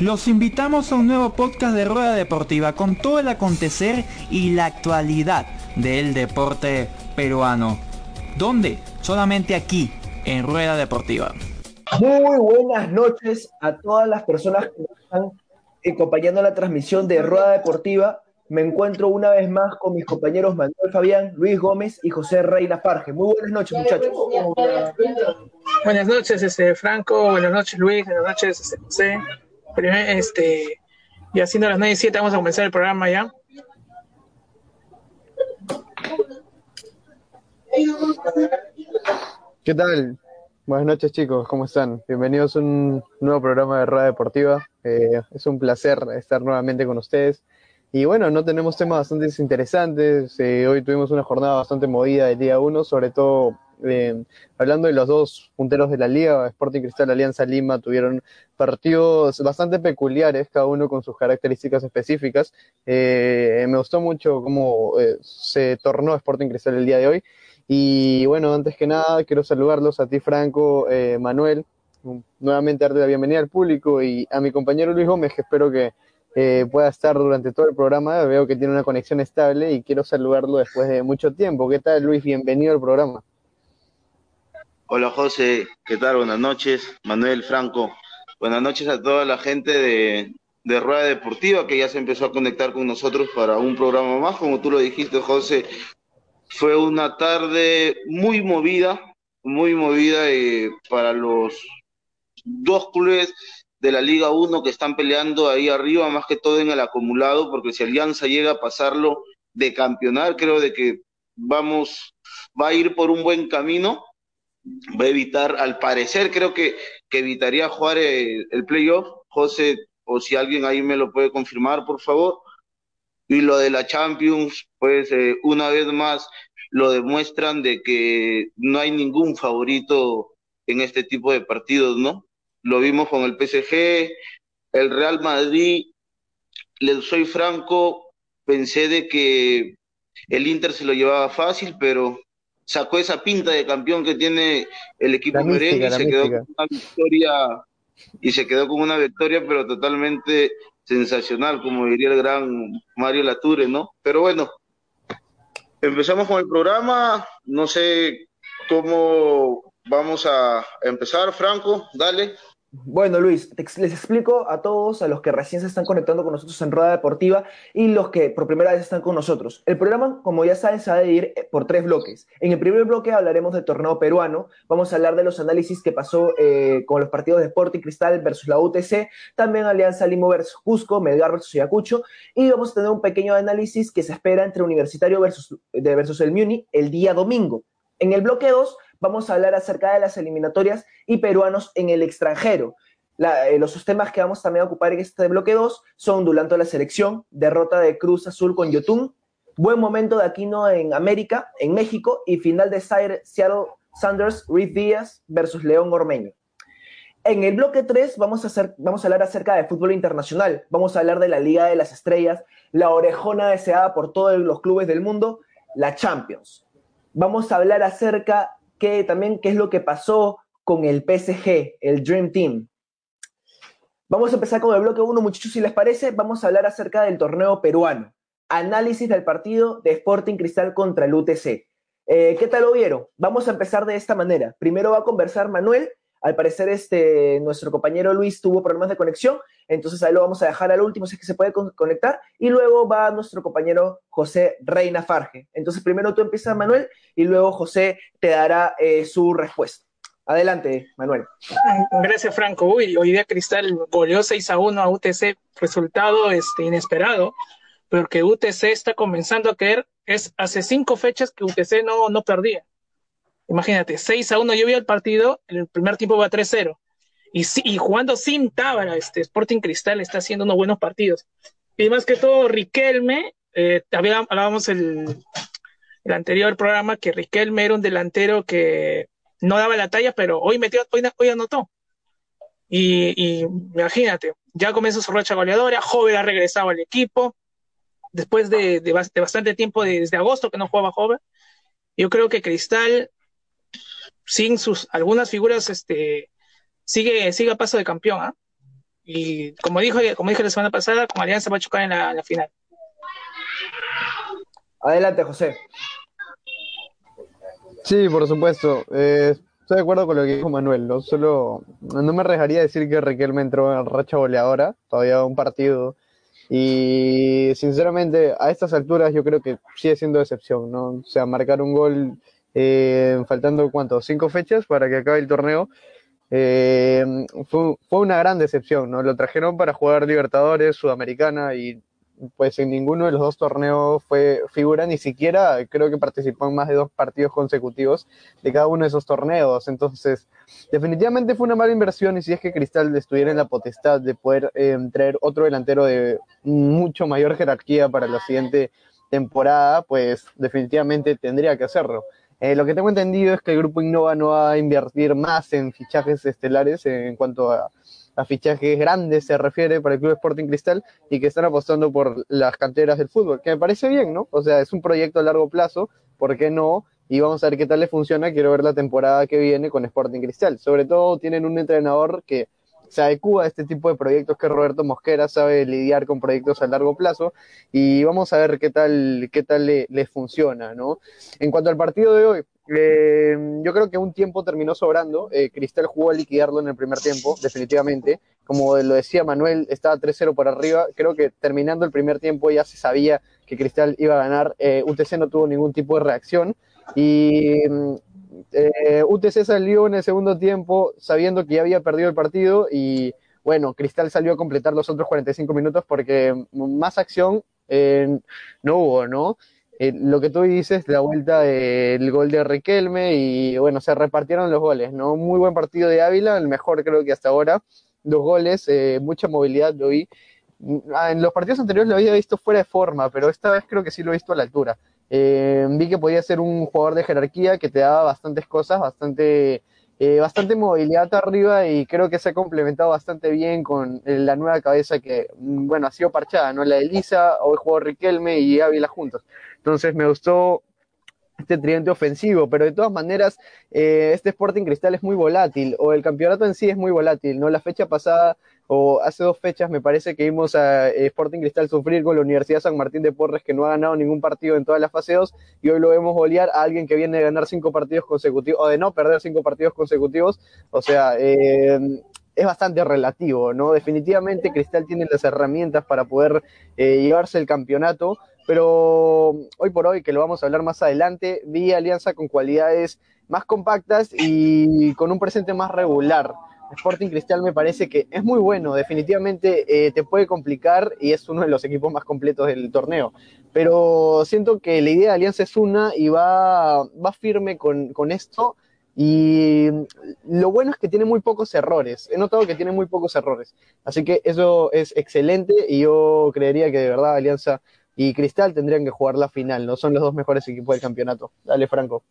Los invitamos a un nuevo podcast de Rueda Deportiva con todo el acontecer y la actualidad del deporte peruano. ¿Dónde? Solamente aquí, en Rueda Deportiva. Muy buenas noches a todas las personas que nos están acompañando la transmisión de Rueda Deportiva. Me encuentro una vez más con mis compañeros Manuel Fabián, Luis Gómez y José Reina Farge. Muy buenas noches, muchachos. Buenas noches, este, Franco. Buenas noches, Luis. Buenas noches, este, José este, y haciendo las 9 y 7 vamos a comenzar el programa ya. ¿Qué tal? Buenas noches chicos, ¿cómo están? Bienvenidos a un nuevo programa de Radio Deportiva. Eh, es un placer estar nuevamente con ustedes. Y bueno, no tenemos temas bastante interesantes. Eh, hoy tuvimos una jornada bastante movida del día 1, sobre todo eh, hablando de los dos punteros de la liga, Sporting Cristal Alianza Lima, tuvieron partidos bastante peculiares, cada uno con sus características específicas. Eh, me gustó mucho cómo eh, se tornó Sporting Cristal el día de hoy. Y bueno, antes que nada, quiero saludarlos a ti, Franco, Manuel, nuevamente darte la bienvenida al público y a mi compañero Luis Gómez, que espero que pueda estar durante todo el programa. Veo que tiene una conexión estable y quiero saludarlo después de mucho tiempo. ¿Qué tal, Luis? Bienvenido al programa. Hola José, ¿qué tal? Buenas noches. Manuel Franco, buenas noches a toda la gente de, de Rueda Deportiva que ya se empezó a conectar con nosotros para un programa más. Como tú lo dijiste, José, fue una tarde muy movida, muy movida eh, para los dos clubes de la Liga 1 que están peleando ahí arriba, más que todo en el acumulado, porque si Alianza llega a pasarlo de campeonar, creo de que vamos, va a ir por un buen camino va a evitar, al parecer creo que, que evitaría jugar el, playoff. José, o si alguien ahí me lo puede confirmar, por favor. Y lo de la Champions, pues eh, una vez más lo demuestran de que no hay ningún favorito en este tipo de partidos, ¿no? Lo vimos con el PSG, el Real Madrid, les soy franco, pensé de que el Inter se lo llevaba fácil, pero sacó esa pinta de campeón que tiene el equipo merengue y se quedó con una victoria y se quedó con una victoria pero totalmente sensacional como diría el gran Mario Lature no pero bueno empezamos con el programa. No sé cómo vamos a empezar Franco dale bueno, Luis, les explico a todos, a los que recién se están conectando con nosotros en Rueda Deportiva y los que por primera vez están con nosotros. El programa, como ya saben, se va a dividir eh, por tres bloques. En el primer bloque hablaremos del torneo peruano, vamos a hablar de los análisis que pasó eh, con los partidos de Sporting Cristal versus la UTC, también Alianza Limo versus Cusco, Melgar versus Ayacucho, y vamos a tener un pequeño análisis que se espera entre Universitario versus, versus el Muni el día domingo. En el bloque 2 vamos a hablar acerca de las eliminatorias y peruanos en el extranjero. Eh, los temas que vamos también a ocupar en este bloque 2 son Dulanto la selección, derrota de Cruz Azul con Yotun, buen momento de Aquino en América, en México, y final de Seattle Sanders, Reed Díaz versus León Ormeño. En el bloque 3 vamos a, vamos a hablar acerca de fútbol internacional, vamos a hablar de la Liga de las Estrellas, la orejona deseada por todos los clubes del mundo, la Champions. Vamos a hablar acerca que también qué es lo que pasó con el PSG, el Dream Team. Vamos a empezar con el bloque 1, muchachos, si les parece, vamos a hablar acerca del torneo peruano. Análisis del partido de Sporting Cristal contra el UTC. Eh, ¿Qué tal lo vieron? Vamos a empezar de esta manera. Primero va a conversar Manuel. Al parecer, este, nuestro compañero Luis tuvo problemas de conexión, entonces ahí lo vamos a dejar al último si es que se puede conectar. Y luego va nuestro compañero José Reina Farge. Entonces, primero tú empiezas, Manuel, y luego José te dará eh, su respuesta. Adelante, Manuel. Gracias, Franco. Uy, hoy día Cristal goleó 6 a 1 a UTC, resultado este, inesperado, porque UTC está comenzando a caer. Es hace cinco fechas que UTC no, no perdía. Imagínate, 6 a 1 yo vi el partido, el primer tiempo va 3-0. Y, y jugando sin Tábara, este Sporting Cristal está haciendo unos buenos partidos. Y más que todo, Riquelme, eh, hablábamos el, el anterior programa que Riquelme era un delantero que no daba la talla, pero hoy metió, hoy, anotó. Y, imagínate, ya comenzó su racha goleadora, Joven ha regresado al equipo, después de, de, bastante tiempo, desde agosto que no jugaba Joven. Yo creo que Cristal, sin sus algunas figuras, este, sigue, sigue a paso de campeón. ¿ah? y como dijo, como dije la semana pasada, con Alianza va a chocar en la, final. Adelante, José. Sí, por supuesto. Eh, estoy de acuerdo con lo que dijo Manuel. No solo, no me arriesgaría a decir que Riquelme entró en racha goleadora, todavía un partido. Y sinceramente, a estas alturas yo creo que sigue siendo excepción, ¿no? O sea, marcar un gol eh, faltando cuánto, cinco fechas para que acabe el torneo eh, fue, una gran decepción, ¿no? Lo trajeron para jugar Libertadores, Sudamericana y pues en ninguno de los dos torneos fue figura, ni siquiera creo que participó en más de dos partidos consecutivos de cada uno de esos torneos. Entonces, definitivamente fue una mala inversión y si es que Cristal estuviera en la potestad de poder eh, traer otro delantero de mucho mayor jerarquía para la siguiente temporada, pues definitivamente tendría que hacerlo. Eh, lo que tengo entendido es que el grupo Innova no va a invertir más en fichajes estelares en cuanto a, fichajes grandes se refiere para el Club Sporting Cristal y que están apostando por las canteras del fútbol, que me parece bien, ¿no? O sea, es un proyecto a largo plazo, ¿por qué no? Y vamos a ver qué tal le funciona. Quiero ver la temporada que viene con Sporting Cristal. Sobre todo tienen un entrenador que se adecua a este tipo de proyectos que Roberto Mosquera sabe lidiar con proyectos a largo plazo y vamos a ver qué tal, qué tal le, funciona, ¿no? En cuanto al partido de hoy, eh, yo creo que un tiempo terminó sobrando. Eh, Cristal jugó a liquidarlo en el primer tiempo, definitivamente. Como lo decía Manuel, estaba 3-0 por arriba. Creo que terminando el primer tiempo ya se sabía que Cristal iba a ganar. Eh, UTC no tuvo ningún tipo de reacción. Y eh, UTC salió en el segundo tiempo sabiendo que ya había perdido el partido y bueno, Cristal salió a completar los otros 45 minutos porque más acción eh, no hubo, ¿no? Eh, lo que tú dices, la vuelta del gol de Riquelme y bueno, se repartieron los goles, ¿no? Muy buen partido de Ávila, el mejor creo que hasta ahora, dos goles, mucha movilidad lo vi. Ah, en los partidos anteriores lo había visto fuera de forma, pero esta vez creo que sí lo he visto a la altura. Eh, vi que podía ser un jugador de jerarquía que te daba bastantes cosas, bastante, eh, bastante movilidad arriba y creo que se ha complementado bastante bien con eh, la nueva cabeza que, mm, bueno, ha sido parchada, ¿no? La de Elisa, hoy jugó Riquelme y Ávila juntos. Entonces me gustó este tridente ofensivo, pero de todas maneras, este Sporting Cristal es muy volátil, o el campeonato en sí es muy volátil, ¿no? La fecha pasada o hace dos fechas me parece que vimos a eh, Sporting Cristal sufrir con la Universidad San Martín de Porres que no ha ganado ningún partido en toda la fase 2 y hoy lo vemos golear a alguien que viene de ganar cinco partidos consecutivos o de no perder cinco partidos consecutivos, o sea, eh, es bastante relativo, ¿no? Definitivamente Cristal tiene las herramientas para poder eh, llevarse el campeonato, pero hoy por hoy, que lo vamos a hablar más adelante, vi Alianza con cualidades más compactas y con un presente más regular. Sporting Cristal me parece que es muy bueno, definitivamente eh, te puede complicar y es uno de los equipos más completos del torneo. Pero siento que la idea de Alianza es una y va, va firme con, con esto. Y lo bueno es que tiene muy pocos errores. He notado que tiene muy pocos errores. Así que eso es excelente y yo creería que de verdad Alianza y Cristal tendrían que jugar la final. No son los dos mejores equipos del campeonato. Dale, Franco.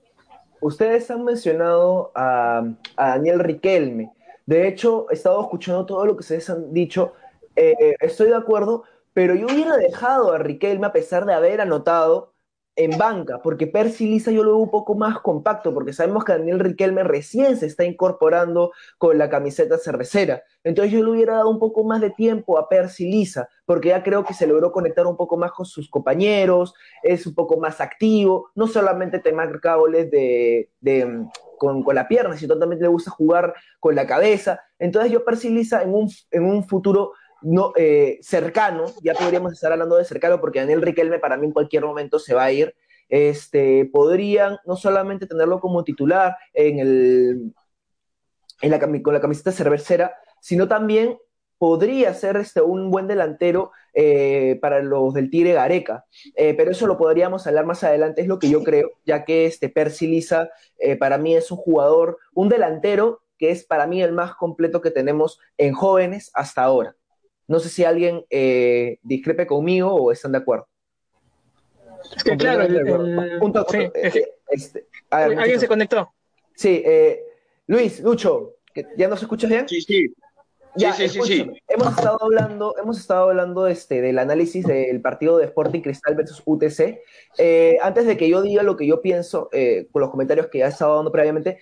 Ustedes han mencionado a, a Daniel Riquelme. De hecho, he estado escuchando todo lo que ustedes han dicho. Eh, estoy de acuerdo, pero yo hubiera dejado a Riquelme a pesar de haber anotado en banca, porque Percy Lisa yo lo veo un poco más compacto, porque sabemos que Daniel Riquelme recién se está incorporando con la camiseta cervecera. Entonces yo le hubiera dado un poco más de tiempo a Percy Lisa, porque ya creo que se logró conectar un poco más con sus compañeros, es un poco más activo, no solamente te marca goles de, con, la pierna, sino también le gusta jugar con la cabeza. Entonces yo Percy Lisa en un, en un futuro no, eh, cercano, ya podríamos estar hablando de cercano porque Daniel Riquelme para mí en cualquier momento se va a ir, este, podrían no solamente tenerlo como titular en el, en la, con la camiseta cervecera, sino también podría ser este, un buen delantero eh, para los del Tigre Gareca. Eh, pero eso lo podríamos hablar más adelante, es lo que yo creo, ya que este Percy Lisa para mí es un jugador, un delantero que es para mí el más completo que tenemos en jóvenes hasta ahora. No sé si alguien eh, discrepe conmigo o están de acuerdo. Es que claro, ¿alguien se conectó? Sí, eh, Luis, Lucho, ¿ya nos escuchas bien? Sí, sí. Ya, sí, sí, sí, Hemos estado hablando, hemos estado hablando este, del análisis del partido de Sporting Cristal versus UTC. Eh, antes de que yo diga lo que yo pienso, eh, con los comentarios que ya he estado dando previamente,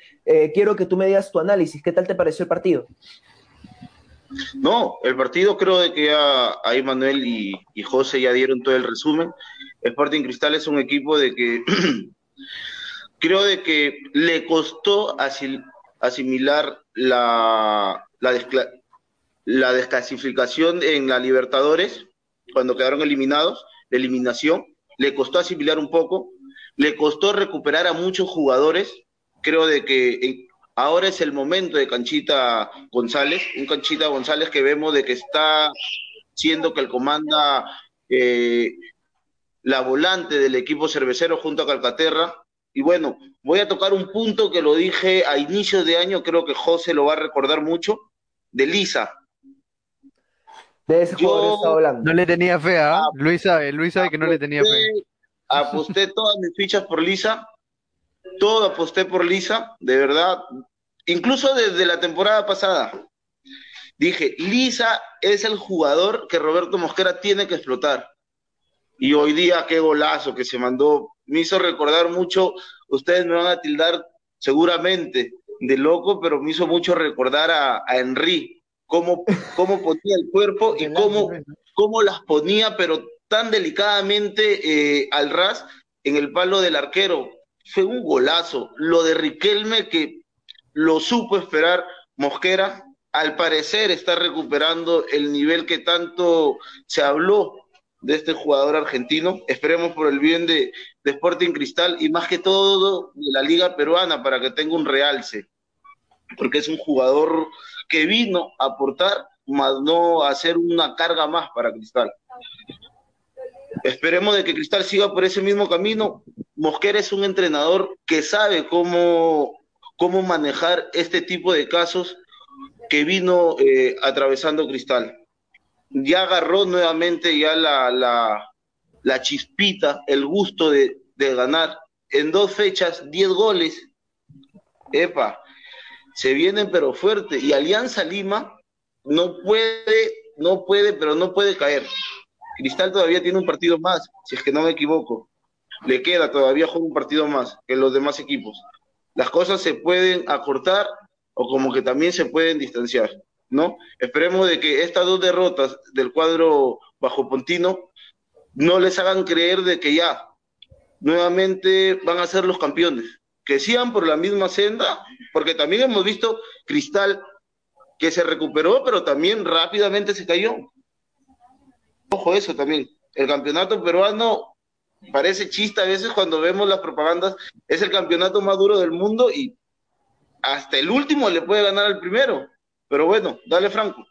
quiero que tú me digas tu análisis. ¿Qué tal te pareció el partido? No, el partido creo de que ya ahí Manuel y, y José ya dieron todo el resumen. Sporting Cristal es un equipo de que creo de que le costó asimilar la, la, la desclasificación en la Libertadores cuando quedaron eliminados, la eliminación, le costó asimilar un poco, le costó recuperar a muchos jugadores. Creo de que ahora es el momento de Canchita González, un Canchita González que vemos de que está siendo que el comanda eh, la volante del equipo cervecero junto a Calcaterra. Y bueno, voy a tocar un punto que lo dije a inicios de año, creo que José lo va a recordar mucho, de Lisa. De ese jugador hablando. No le tenía fe, ¿ah? Luis sabe, Luis sabe que no le tenía fe. Aposté todas mis fichas por Lisa, todo aposté por Lisa, de verdad, incluso desde la temporada pasada. Dije, Lisa es el jugador que Roberto Mosquera tiene que explotar. Y hoy día, qué golazo que se mandó. Me hizo recordar mucho, ustedes me van a tildar seguramente de loco, pero me hizo mucho recordar a, a Henry, cómo, cómo ponía el cuerpo y cómo, cómo las ponía, pero tan delicadamente eh, al ras en el palo del arquero. Fue un golazo. Lo de Riquelme que lo supo esperar Mosquera, al parecer está recuperando el nivel que tanto se habló de este jugador argentino. Esperemos por el bien de, Sporting Cristal y más que todo de la liga peruana para que tenga un realce, porque es un jugador que vino a aportar, más no a hacer una carga más para Cristal. Esperemos de que Cristal siga por ese mismo camino. Mosquera es un entrenador que sabe cómo, cómo manejar este tipo de casos que vino eh, atravesando Cristal ya agarró nuevamente ya la, la, la chispita, el gusto de, de, ganar. En dos fechas, diez goles. Epa, se vienen pero fuerte. Y Alianza Lima no puede, no puede, pero no puede caer. Cristal todavía tiene un partido más, si es que no me equivoco. Le queda todavía juega un partido más que los demás equipos. Las cosas se pueden acortar o como que también se pueden distanciar. ¿no? Esperemos de que estas dos derrotas del cuadro bajo Pontino no les hagan creer de que ya nuevamente van a ser los campeones, que sigan por la misma senda, porque también hemos visto Cristal que se recuperó, pero también rápidamente se cayó. Ojo eso también. El campeonato peruano parece chiste a veces cuando vemos las propagandas, es el campeonato más duro del mundo y hasta el último le puede ganar al primero. Pero bueno, dale Franco.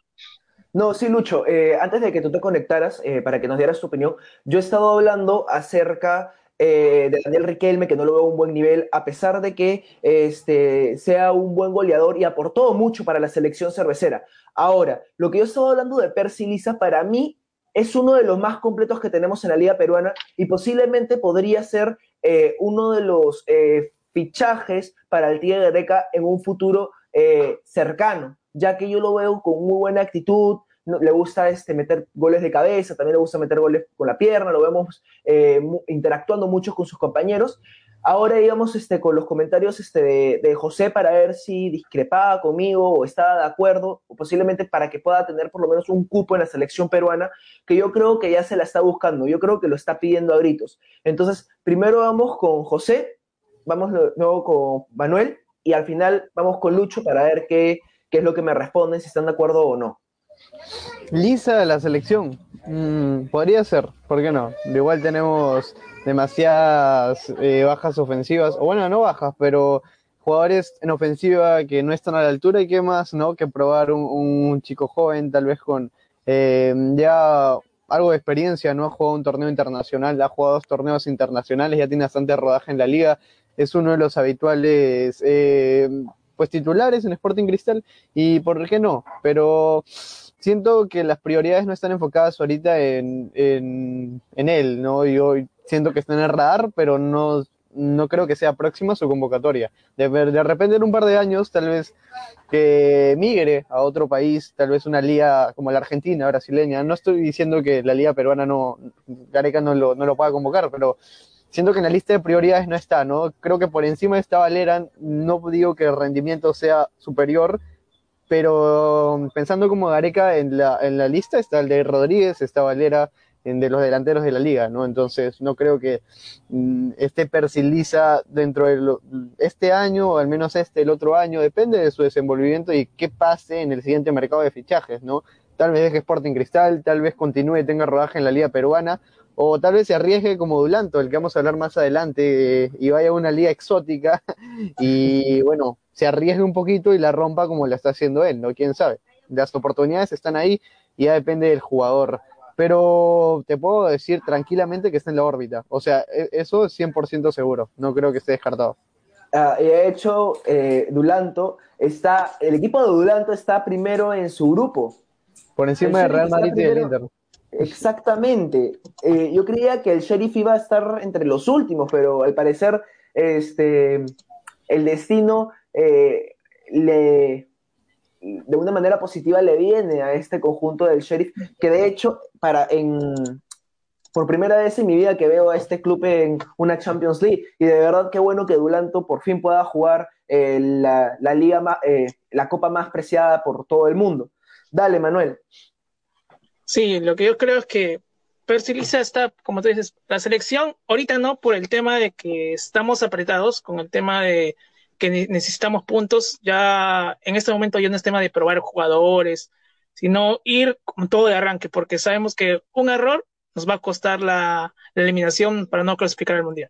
No, sí, Lucho, eh, antes de que tú te conectaras, eh, para que nos dieras tu opinión, yo he estado hablando acerca eh, de Daniel Riquelme, que no lo veo a un buen nivel, a pesar de que este, sea un buen goleador y aportó mucho para la selección cervecera. Ahora, lo que yo he estado hablando de Percy Lisa, para mí es uno de los más completos que tenemos en la liga peruana y posiblemente podría ser uno de los fichajes para el Tigre de Reca en un futuro cercano ya que yo lo veo con muy buena actitud, le gusta este, meter goles de cabeza, también le gusta meter goles con la pierna, lo vemos eh, interactuando mucho con sus compañeros. Ahora íbamos este, con los comentarios este, de, José para ver si discrepaba conmigo o estaba de acuerdo, o posiblemente para que pueda tener por lo menos un cupo en la selección peruana, que yo creo que ya se la está buscando, yo creo que lo está pidiendo a gritos. Entonces, primero vamos con José, vamos luego con Manuel, y al final vamos con Lucho para ver qué, qué es lo que me responden, si están de acuerdo o no. Lisa de la selección. Mm, podría ser, ¿por qué no? Igual tenemos demasiadas eh, bajas ofensivas, o bueno, no bajas, pero jugadores en ofensiva que no están a la altura y qué más, ¿no? Que probar un, chico joven, tal vez con eh, ya algo de experiencia, ¿no? Ha jugado un torneo internacional, ha jugado dos torneos internacionales, ya tiene bastante rodaje en la liga, es uno de los habituales eh, pues titulares en Sporting Cristal y por qué no, pero siento que las prioridades no están enfocadas ahorita en, en, él, ¿no? Yo siento que está en el radar, pero no, no creo que sea próxima su convocatoria. De, de repente en un par de años, tal vez que migre a otro país, tal vez una liga como la Argentina, brasileña. No estoy diciendo que la liga peruana no, Gareca no lo, no lo pueda convocar, pero siento que en la lista de prioridades no está, ¿no? Creo que por encima de esta Valera, no digo que el rendimiento sea superior, pero pensando como Gareca en la, en la lista está el de Rodríguez, está Valera, de los delanteros de la liga, ¿no? Entonces no creo que mm, esté Persiliza dentro de este año, o al menos este, el otro año, depende de su desenvolvimiento y qué pase en el siguiente mercado de fichajes, ¿no? Tal vez deje Sporting Cristal, tal vez continúe y tenga rodaje en la liga peruana, o tal vez se arriesgue como Dulanto, el que vamos a hablar más adelante, y vaya a una liga exótica y bueno, se arriesgue un poquito y la rompa como la está haciendo él, ¿no? ¿Quién sabe? Las oportunidades están ahí y ya depende del jugador pero te puedo decir tranquilamente que está en la órbita. O sea, e, eso es 100% seguro. No creo que esté descartado. Ah, de hecho, eh, Dulanto está, el equipo de Dulanto está primero en su grupo. Por encima de Real Madrid y del Inter. Exactamente. Eh, yo creía que el Sheriff iba a estar entre los últimos, pero al parecer este, el destino eh, le, de una manera positiva le viene a este conjunto del Sheriff, que de hecho, para en, por primera vez en mi vida que veo a este club en una Champions League, y de verdad qué bueno que Dulanto por fin pueda jugar eh, la, liga eh, la copa más preciada por todo el mundo. Dale, Manuel. Sí, lo que yo creo es que Persiliza está, como tú dices, la selección ahorita no por el tema de que estamos apretados con el tema de que necesitamos puntos, ya en este momento ya no es tema de probar jugadores, sino ir con todo de arranque, porque sabemos que un error nos va a costar la, eliminación para no clasificar al mundial.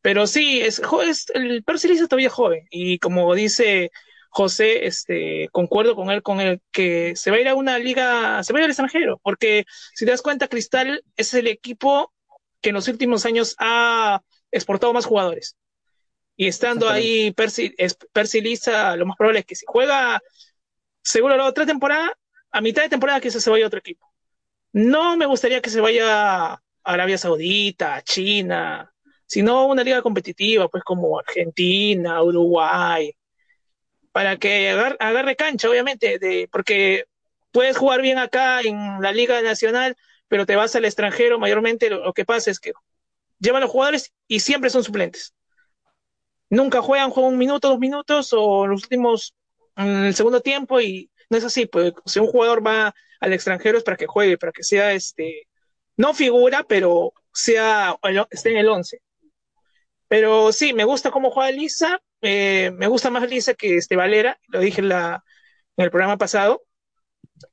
Pero sí, es, es el Percy todavía joven, y como dice José, este, concuerdo con él, con él, que se va a ir a una liga, se va a ir al extranjero, porque si te das cuenta, Cristal es el equipo que en los últimos años ha exportado más jugadores. Y estando ahí Percy, lo más probable es que si juega seguro la otra temporada, a mitad de temporada quizás se vaya a otro equipo. No me gustaría que se vaya a Arabia Saudita, a China, sino una liga competitiva, pues como Argentina, Uruguay, para que agarre, cancha, obviamente, de, porque puedes jugar bien acá en la Liga Nacional, pero te vas al extranjero, mayormente lo, lo que pasa es que llevan los jugadores y siempre son suplentes nunca juegan, juegan un minuto, dos minutos o los últimos, en el segundo tiempo y no es así, pues si un jugador va al extranjero es para que juegue, para que sea este, no figura, pero sea, esté en el 11. Pero sí, me gusta cómo juega Lisa, eh, me gusta más Lisa que este Valera, lo dije en, en el programa pasado,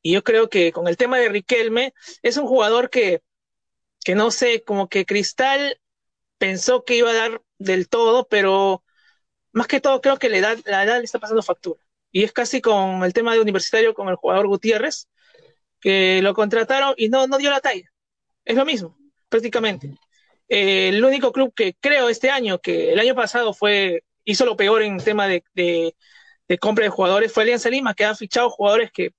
y yo creo que con el tema de Riquelme, es un jugador que, que no sé, como que Cristal pensó que iba a dar del todo, pero más que todo creo que la edad, la edad le está pasando factura. Y es casi con el tema de universitario con el jugador Gutiérrez, que lo contrataron y no, no dio la talla. Es lo mismo, prácticamente. Eh, el único club que creo este año, que el año pasado fue, hizo lo peor en tema de, de, compra de jugadores, fue Alianza Lima, que ha fichado jugadores que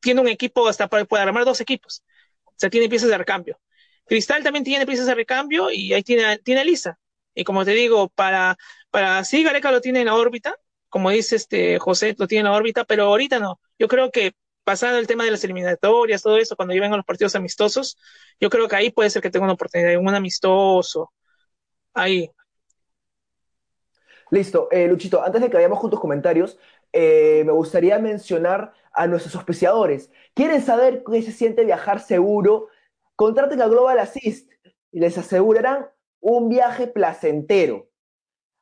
tiene un equipo hasta para poder armar dos equipos. O sea, tiene piezas de recambio. Cristal también tiene piezas de recambio y ahí tiene, tiene Lisa. Y como te digo, para, para sí, Gareca lo tiene en la órbita, como dice este José, lo tiene en la órbita, pero ahorita no. Yo creo que pasando el tema de las eliminatorias, todo eso, cuando lleguen a los partidos amistosos, yo creo que ahí puede ser que tenga una oportunidad, un amistoso. Ahí. Listo. Eh, Luchito, antes de que vayamos con tus comentarios, eh, me gustaría mencionar a nuestros auspiciadores. ¿Quieren saber qué se siente viajar seguro? Contraten a Global Assist y les asegurarán un viaje placentero.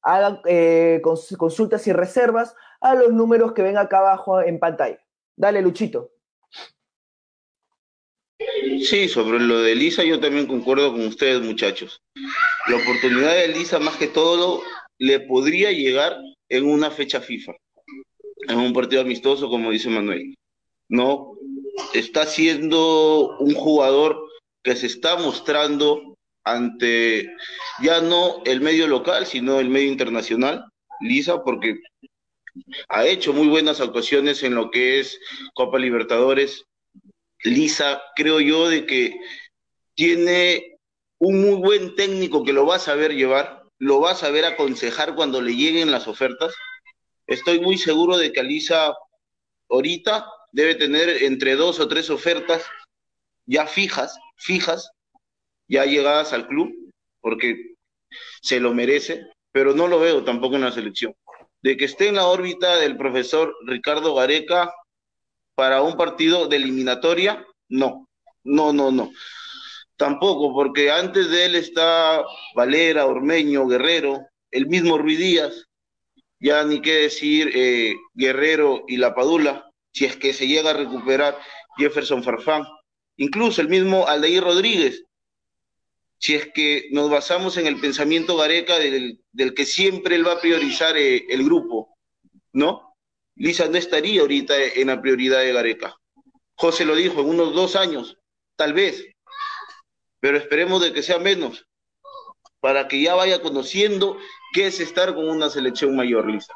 Hagan eh, consultas y reservas a los números que ven acá abajo en pantalla. Dale, Luchito. Sí, sobre lo de Lisa yo también concuerdo con ustedes, muchachos. La oportunidad de Lisa, más que todo, le podría llegar en una fecha FIFA, en un partido amistoso, como dice Manuel. No, está siendo un jugador que se está mostrando ante ya no el medio local, sino el medio internacional, Lisa, porque ha hecho muy buenas actuaciones en lo que es Copa Libertadores. Lisa, creo yo, de que tiene un muy buen técnico que lo va a saber llevar, lo va a saber aconsejar cuando le lleguen las ofertas. Estoy muy seguro de que Lisa ahorita debe tener entre dos o tres ofertas ya fijas, fijas, ya llegadas al club, porque se lo merece, pero no lo veo tampoco en la selección. De que esté en la órbita del profesor Ricardo Gareca, para un partido de eliminatoria, no, no, no, no. Tampoco, porque antes de él está Valera, Ormeño, Guerrero, el mismo Ruiz Díaz, ya ni qué decir eh, Guerrero y La Padula, si es que se llega a recuperar Jefferson Farfán, incluso el mismo Aldair Rodríguez, si es que nos basamos en el pensamiento Gareca del, que siempre él va a priorizar eh, el grupo, ¿no? Lisa no estaría ahorita en la prioridad de Gareca. José lo dijo, en unos dos años, tal vez, pero esperemos de que sea menos, para que ya vaya conociendo qué es estar con una selección mayor, Lisa,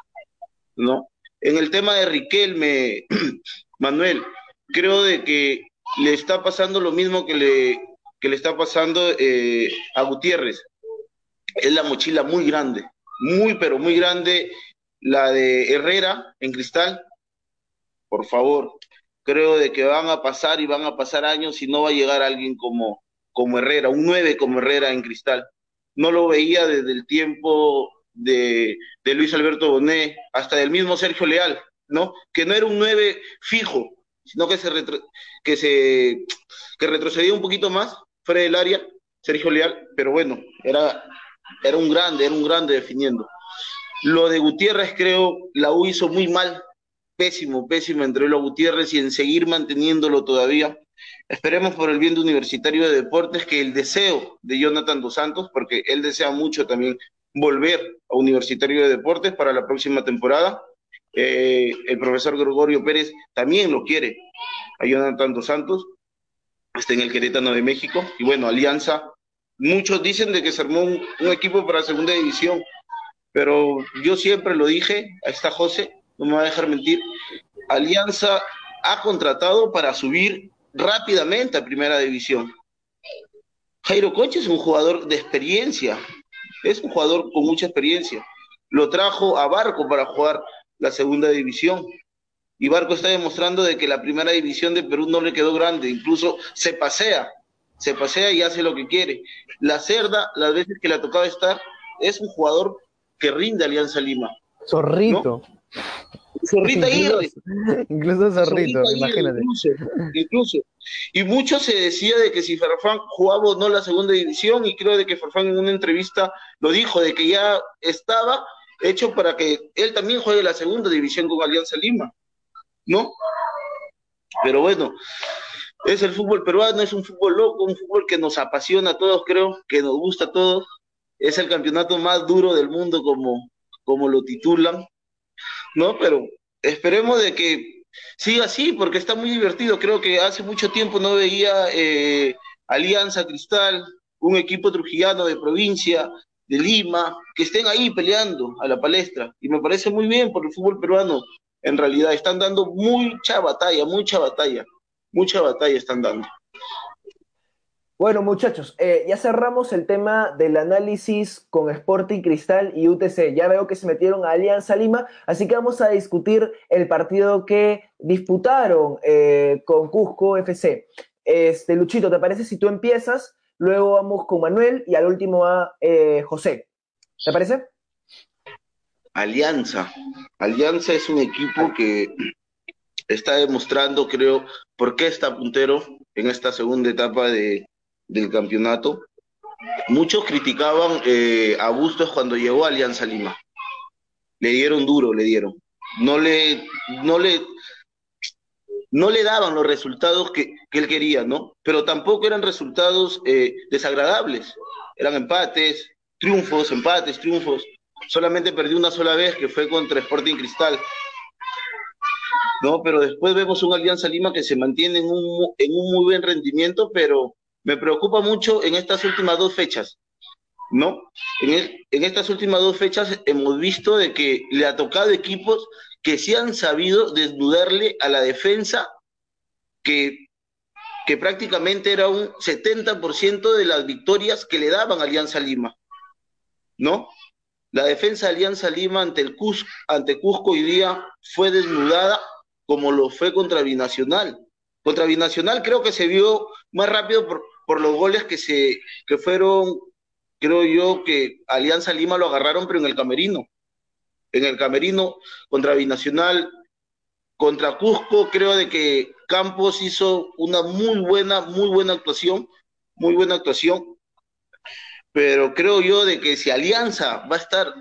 ¿no? En el tema de Riquelme, Manuel, creo de que le está pasando lo mismo que le, que le está pasando eh, a Gutiérrez. Es la mochila muy grande, muy, pero muy grande, la de Herrera en cristal. Por favor, creo de que van a pasar y van a pasar años y no va a llegar alguien como, como Herrera, un 9 como Herrera en cristal. No lo veía desde el tiempo de, de Luis Alberto Bonet hasta del mismo Sergio Leal, ¿no? Que no era un 9 fijo, sino que se, que se que retrocedía un poquito más fuera del área, Sergio Leal, pero bueno, era, era un grande, era un grande definiendo. Lo de Gutiérrez creo, la U hizo muy mal, pésimo, pésimo entre los Gutiérrez y en seguir manteniéndolo todavía. Esperemos por el bien de Universitario de Deportes que el deseo de Jonathan Dos Santos, porque él desea mucho también volver a Universitario de Deportes para la próxima temporada, eh, el profesor Gregorio Pérez también lo quiere a Jonathan Dos Santos, está en el Querétano de México, y bueno, Alianza, muchos dicen de que se armó un, equipo para segunda división, pero yo siempre lo dije, ahí está José, no me va a dejar mentir, Alianza ha contratado para subir rápidamente a primera división. Jairo Coche es un jugador de experiencia, es un jugador con mucha experiencia. Lo trajo a Barco para jugar la segunda división. Y Barco está demostrando de que la primera división de Perú no le quedó grande, incluso se pasea, se pasea y hace lo que quiere. La Cerda, las veces que le ha tocado estar, es un jugador que rinde Alianza Lima. Zorrito. Zorrita Incluso Zorrito, imagínate. Incluso, Y mucho se decía de que si Farfán jugaba o no la segunda división, y creo de que Farfán en una entrevista lo dijo, de que ya estaba hecho para que él también juegue la segunda división con Alianza Lima, ¿no? Pero bueno, es el fútbol peruano, es un fútbol loco, un fútbol que nos apasiona a todos, creo, que nos gusta a todos. Es el campeonato más duro del mundo, como, como lo titulan, ¿no? Pero esperemos de que siga así, porque está muy divertido. Creo que hace mucho tiempo no veía eh, Alianza Cristal, un equipo trujillano de provincia, de Lima, que estén ahí peleando a la palestra. Y me parece muy bien por el fútbol peruano. En realidad están dando mucha batalla, mucha batalla, mucha batalla están dando. Bueno, muchachos, eh, ya cerramos el tema del análisis con Sporting Cristal y UTC. Ya veo que se metieron a Alianza Lima, así que vamos a discutir el partido que disputaron eh, con Cusco FC. Este, Luchito, ¿te parece si tú empiezas luego vamos con Manuel y al último a eh, José. ¿Te parece? Alianza. Alianza es un equipo que está demostrando, creo, por qué está puntero en esta segunda etapa de, del campeonato. Muchos criticaban eh, a Bustos cuando llegó a Alianza Lima. Le dieron duro, le dieron. No le, no le, no le daban los resultados que, él quería, ¿no? Pero tampoco eran resultados eh, desagradables. Eran empates, triunfos, empates, triunfos. Solamente perdió una sola vez, que fue contra Sporting Cristal. ¿No? Pero después vemos un Alianza Lima que se mantiene en un, en un muy buen rendimiento, pero me preocupa mucho en estas últimas dos fechas. ¿no? En, estas últimas dos fechas hemos visto de que le ha tocado equipos que sí han sabido desnudarle a la defensa que, que prácticamente era un 70% de las victorias que le daban Alianza Lima, ¿no? La defensa de Alianza Lima ante, el Cusco, ante hoy día fue desnudada como lo fue contra Binacional. Contra Binacional creo que se vio más rápido por, por los goles que, se, que fueron, creo yo, que Alianza Lima lo agarraron, pero en el camerino en el camerino contra Binacional, contra Cusco creo de que Campos hizo una muy buena, muy buena actuación, muy buena actuación, pero creo yo de que si Alianza va a estar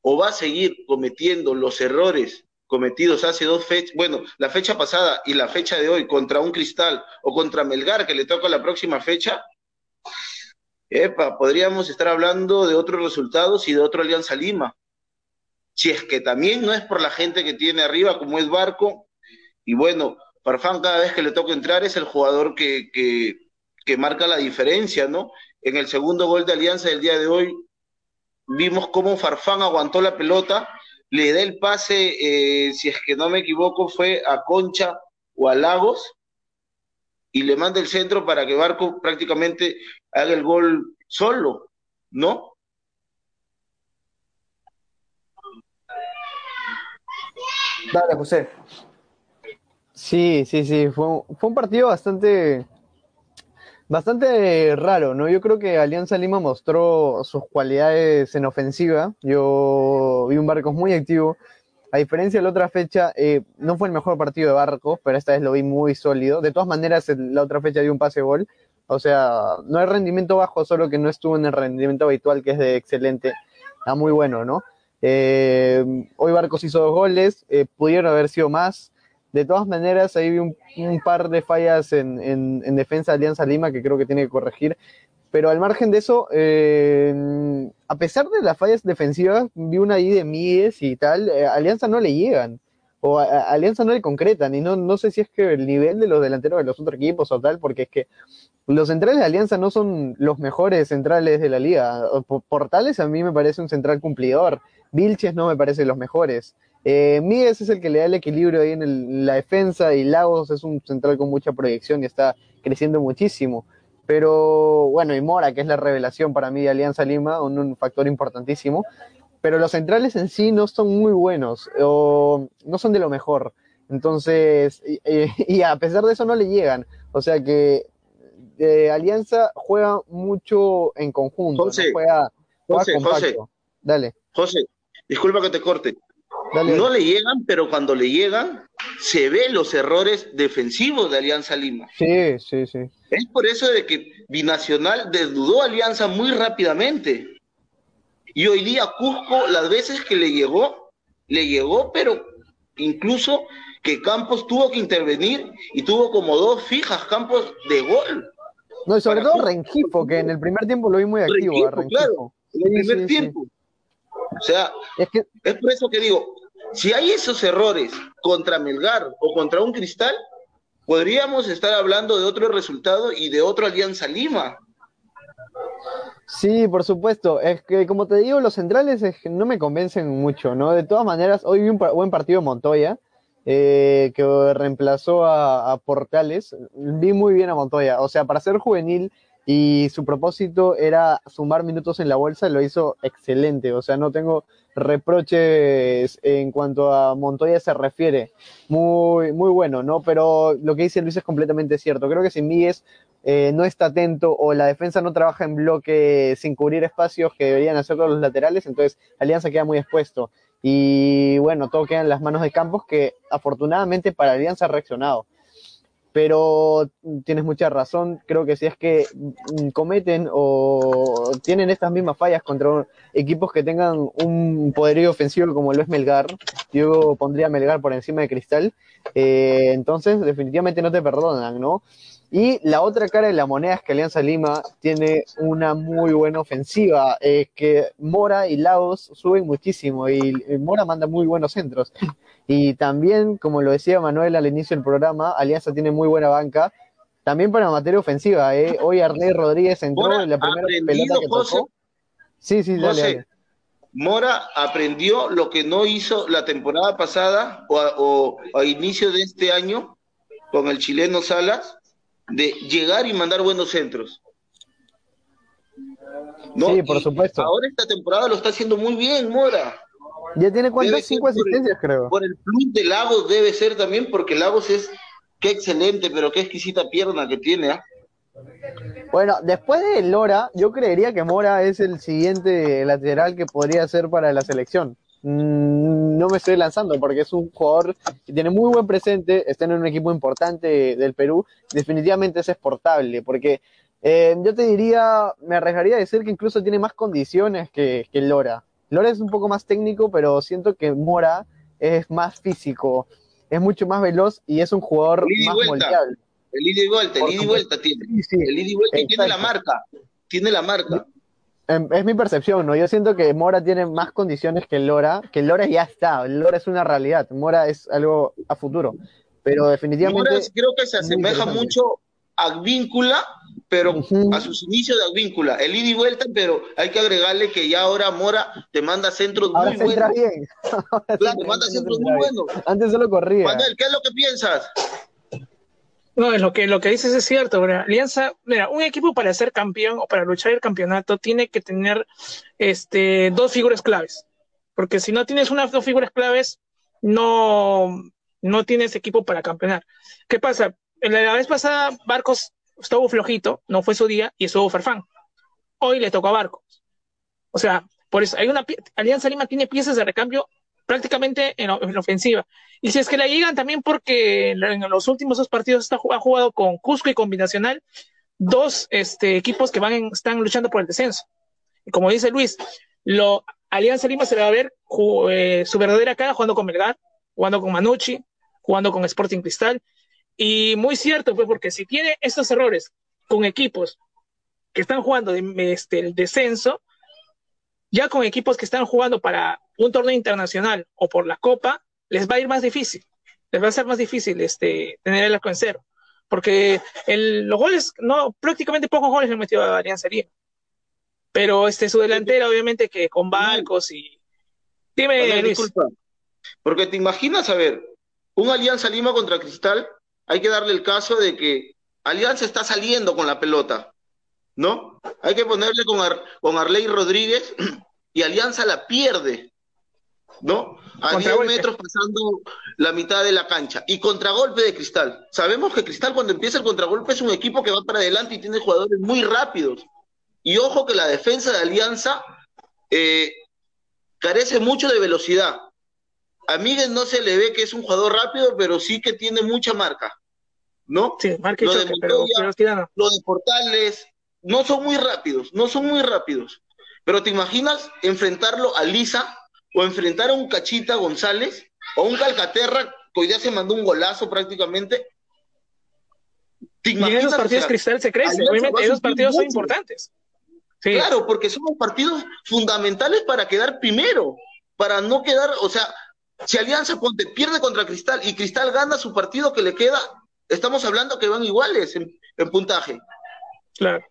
o va a seguir cometiendo los errores cometidos hace dos fechas, bueno, la fecha pasada y la fecha de hoy contra un Cristal o contra Melgar que le toca la próxima fecha, epa, podríamos estar hablando de otros resultados y de otro Alianza Lima. Si es que también no es por la gente que tiene arriba, como es Barco, y bueno, Farfán cada vez que le toca entrar es el jugador que, que, que marca la diferencia, ¿no? En el segundo gol de Alianza del día de hoy, vimos cómo Farfán aguantó la pelota le da el pase, eh, si es que no me equivoco, fue a Concha o a Lagos, y le manda el centro para que Barco prácticamente haga el gol solo, ¿no? Dale, José. Sí, sí, sí, fue, fue un partido bastante Bastante raro, ¿no? Yo creo que Alianza Lima mostró sus cualidades en ofensiva. Yo vi un Barcos muy activo. A diferencia de la otra fecha, eh, no fue el mejor partido de Barcos, pero esta vez lo vi muy sólido. De todas maneras, la otra fecha dio un pase gol. O sea, no hay rendimiento bajo, solo que no estuvo en el rendimiento habitual, que es de excelente a muy bueno, ¿no? Eh, hoy Barcos hizo dos goles, eh, pudieron haber sido más. De todas maneras, ahí vi un, par de fallas en, en, defensa de Alianza Lima que creo que tiene que corregir. Pero al margen de eso, eh, a pesar de las fallas defensivas, vi una ahí de Mies y tal, eh, Alianza no le llegan. O Alianza no le concretan. Y no, no sé si es que el nivel de los delanteros de los otros equipos o tal, porque es que los centrales de Alianza no son los mejores centrales de la liga. Portales a mí me parece un central cumplidor. Vilches no me parece los mejores. Eh, Míguez es el que le da el equilibrio ahí en, la defensa y Lagos es un central con mucha proyección y está creciendo muchísimo. Pero bueno, y Mora, que es la revelación para mí de Alianza Lima, un, factor importantísimo. Pero los centrales en sí no son muy buenos o no son de lo mejor. Entonces, y, a pesar de eso no le llegan. O sea que eh, Alianza juega mucho en conjunto. José, juega, José, José, Dale. José, disculpa que te corte. No le llegan, pero cuando le llegan, se ven los errores defensivos de Alianza Lima. Sí, sí, sí. Es por eso de que Binacional desnudó a Alianza muy rápidamente. Y hoy día Cusco, las veces que le llegó, le llegó, pero incluso que Campos tuvo que intervenir y tuvo como dos fijas Campos de gol. No, y sobre todo Rengifo, que en el primer tiempo lo vi muy activo. Claro, en el primer tiempo. O sea, es, que... es por eso que digo, si hay esos errores contra Melgar o contra un Cristal, podríamos estar hablando de otro resultado y de otra Alianza Lima. Sí, por supuesto. Es que, como te digo, los centrales no me convencen mucho, ¿no? De todas maneras, hoy vi un buen partido Montoya, eh, que reemplazó a, a, Portales. Vi muy bien a Montoya. O sea, para ser juvenil y su propósito era sumar minutos en la bolsa, lo hizo excelente. O sea, no tengo reproches en cuanto a Montoya se refiere. Muy, muy bueno, ¿no? Pero lo que dice Luis es completamente cierto. Creo que si Míguez eh, no está atento o la defensa no trabaja en bloque sin cubrir espacios que deberían hacerlo los laterales, entonces Alianza queda muy expuesto. Y bueno, todo queda en las manos de Campos que afortunadamente para Alianza ha reaccionado pero tienes mucha razón. Creo que si es que mm, cometen o tienen estas mismas fallas contra equipos que tengan un poderío ofensivo como lo es Melgar, yo pondría Melgar por encima de Cristal, eh, entonces definitivamente no te perdonan, ¿no? Y la otra cara de la moneda es que Alianza Lima tiene una muy buena ofensiva, es que Mora y Laos suben muchísimo y Mora manda muy buenos centros. Y también, como lo decía Manuel al inicio del programa, Alianza tiene muy buena banca, también para materia ofensiva. ¿eh? Hoy Arnés Rodríguez entró en la primera pelota que tocó. Sí, sí, dale, Mora aprendió lo que no hizo la temporada pasada o o a inicio de este año con el chileno Salas de llegar y mandar buenos centros. Sí, por supuesto. Ahora esta temporada lo está haciendo muy bien, Mora. Ya tiene cuántas, cinco asistencias, creo. Por el plus de Lagos debe ser también, porque Lagos es qué excelente, pero qué exquisita pierna que tiene, ¿ah? Bueno, después de Lora, yo creería que Mora es el siguiente lateral que podría ser para la selección. Mm, no me estoy lanzando porque es un jugador que tiene muy buen presente, está en un equipo importante del Perú, definitivamente es exportable, porque eh, yo te diría, me arriesgaría a decir que incluso tiene más condiciones que, que Lora. Lora es un poco más técnico, pero siento que Mora es más físico, es mucho más veloz y es un jugador más moldeable. El ida y vuelta, el ida y vuelta tiene. el ida y vuelta y tiene la marca. Tiene la marca. Em, es mi percepción, ¿no? Yo siento que Mora tiene más condiciones que Lora, que Lora ya está, Lora es una realidad, Mora es algo a futuro, pero definitivamente... Mora creo que se asemeja mucho a Víncula, pero a sus inicios de Advíncula, el ida y vuelta, pero hay que agregarle que ya ahora Mora te manda centros muy buenos. Bien. claro, te manda centros muy buenos. Antes solo corría. Manuel, ¿qué es lo que piensas? No, lo que, lo que dices es cierto. Alianza, mira, un equipo para ser campeón o para luchar el campeonato tiene que tener este, dos figuras claves. Porque si no tienes unas dos figuras claves, no, no tienes equipo para campeonar. ¿Qué pasa? La vez pasada, Barcos estuvo flojito, no fue su día, y estuvo Farfán. Hoy le tocó a Barcos. O sea, por eso hay una Alianza Lima tiene piezas de recambio prácticamente en, ofensiva. Y si es que la llegan también porque en los últimos dos partidos está, ha jugado con Cusco y Combinacional, dos este, equipos que van están luchando por el descenso. Y como dice Luis, lo, Alianza Lima se le va a ver eh, su verdadera cara jugando con Melgar, jugando con Manucci, jugando con Sporting Cristal. Y muy cierto, pues, porque si tiene estos errores con equipos que están jugando este, el descenso, ya con equipos que están jugando para un torneo internacional o por la Copa, les va a ir más difícil. Les va a ser más difícil este, tener el arco en cero. Porque el, los goles, no, prácticamente pocos goles le metió a Alianza Lima. Pero este, su delantera, obviamente, que con barcos y. Dime, Disculpa. Porque te imaginas, a ver, un Alianza Lima contra Cristal, hay que darle el caso de que Alianza está saliendo con la pelota, ¿no? Hay que ponerle con, con Arley Rodríguez y Alianza la pierde, ¿no? A 10 metros pasando la mitad de la cancha. Y contragolpe de Cristal. Sabemos que Cristal cuando empieza el contragolpe es un equipo que va para adelante y tiene jugadores muy rápidos. Y ojo que la defensa de Alianza eh, carece mucho de velocidad. A Miguel no se le ve que es un jugador rápido, pero sí que tiene mucha marca. ¿No? Sí, marca lo, de pero, lo de Portales, no son muy rápidos, no son muy rápidos. Pero te imaginas enfrentarlo a Lisa o enfrentar a un Cachita González o un Calcaterra que hoy día se mandó un golazo prácticamente. y en esos partidos Cristal se crece, obviamente esos partidos son importantes. Claro, porque son partidos fundamentales para quedar primero, para no quedar, o sea, si Alianza Ponte pierde contra Cristal y Cristal gana su partido que le queda, estamos hablando que van iguales en, puntaje. Claro.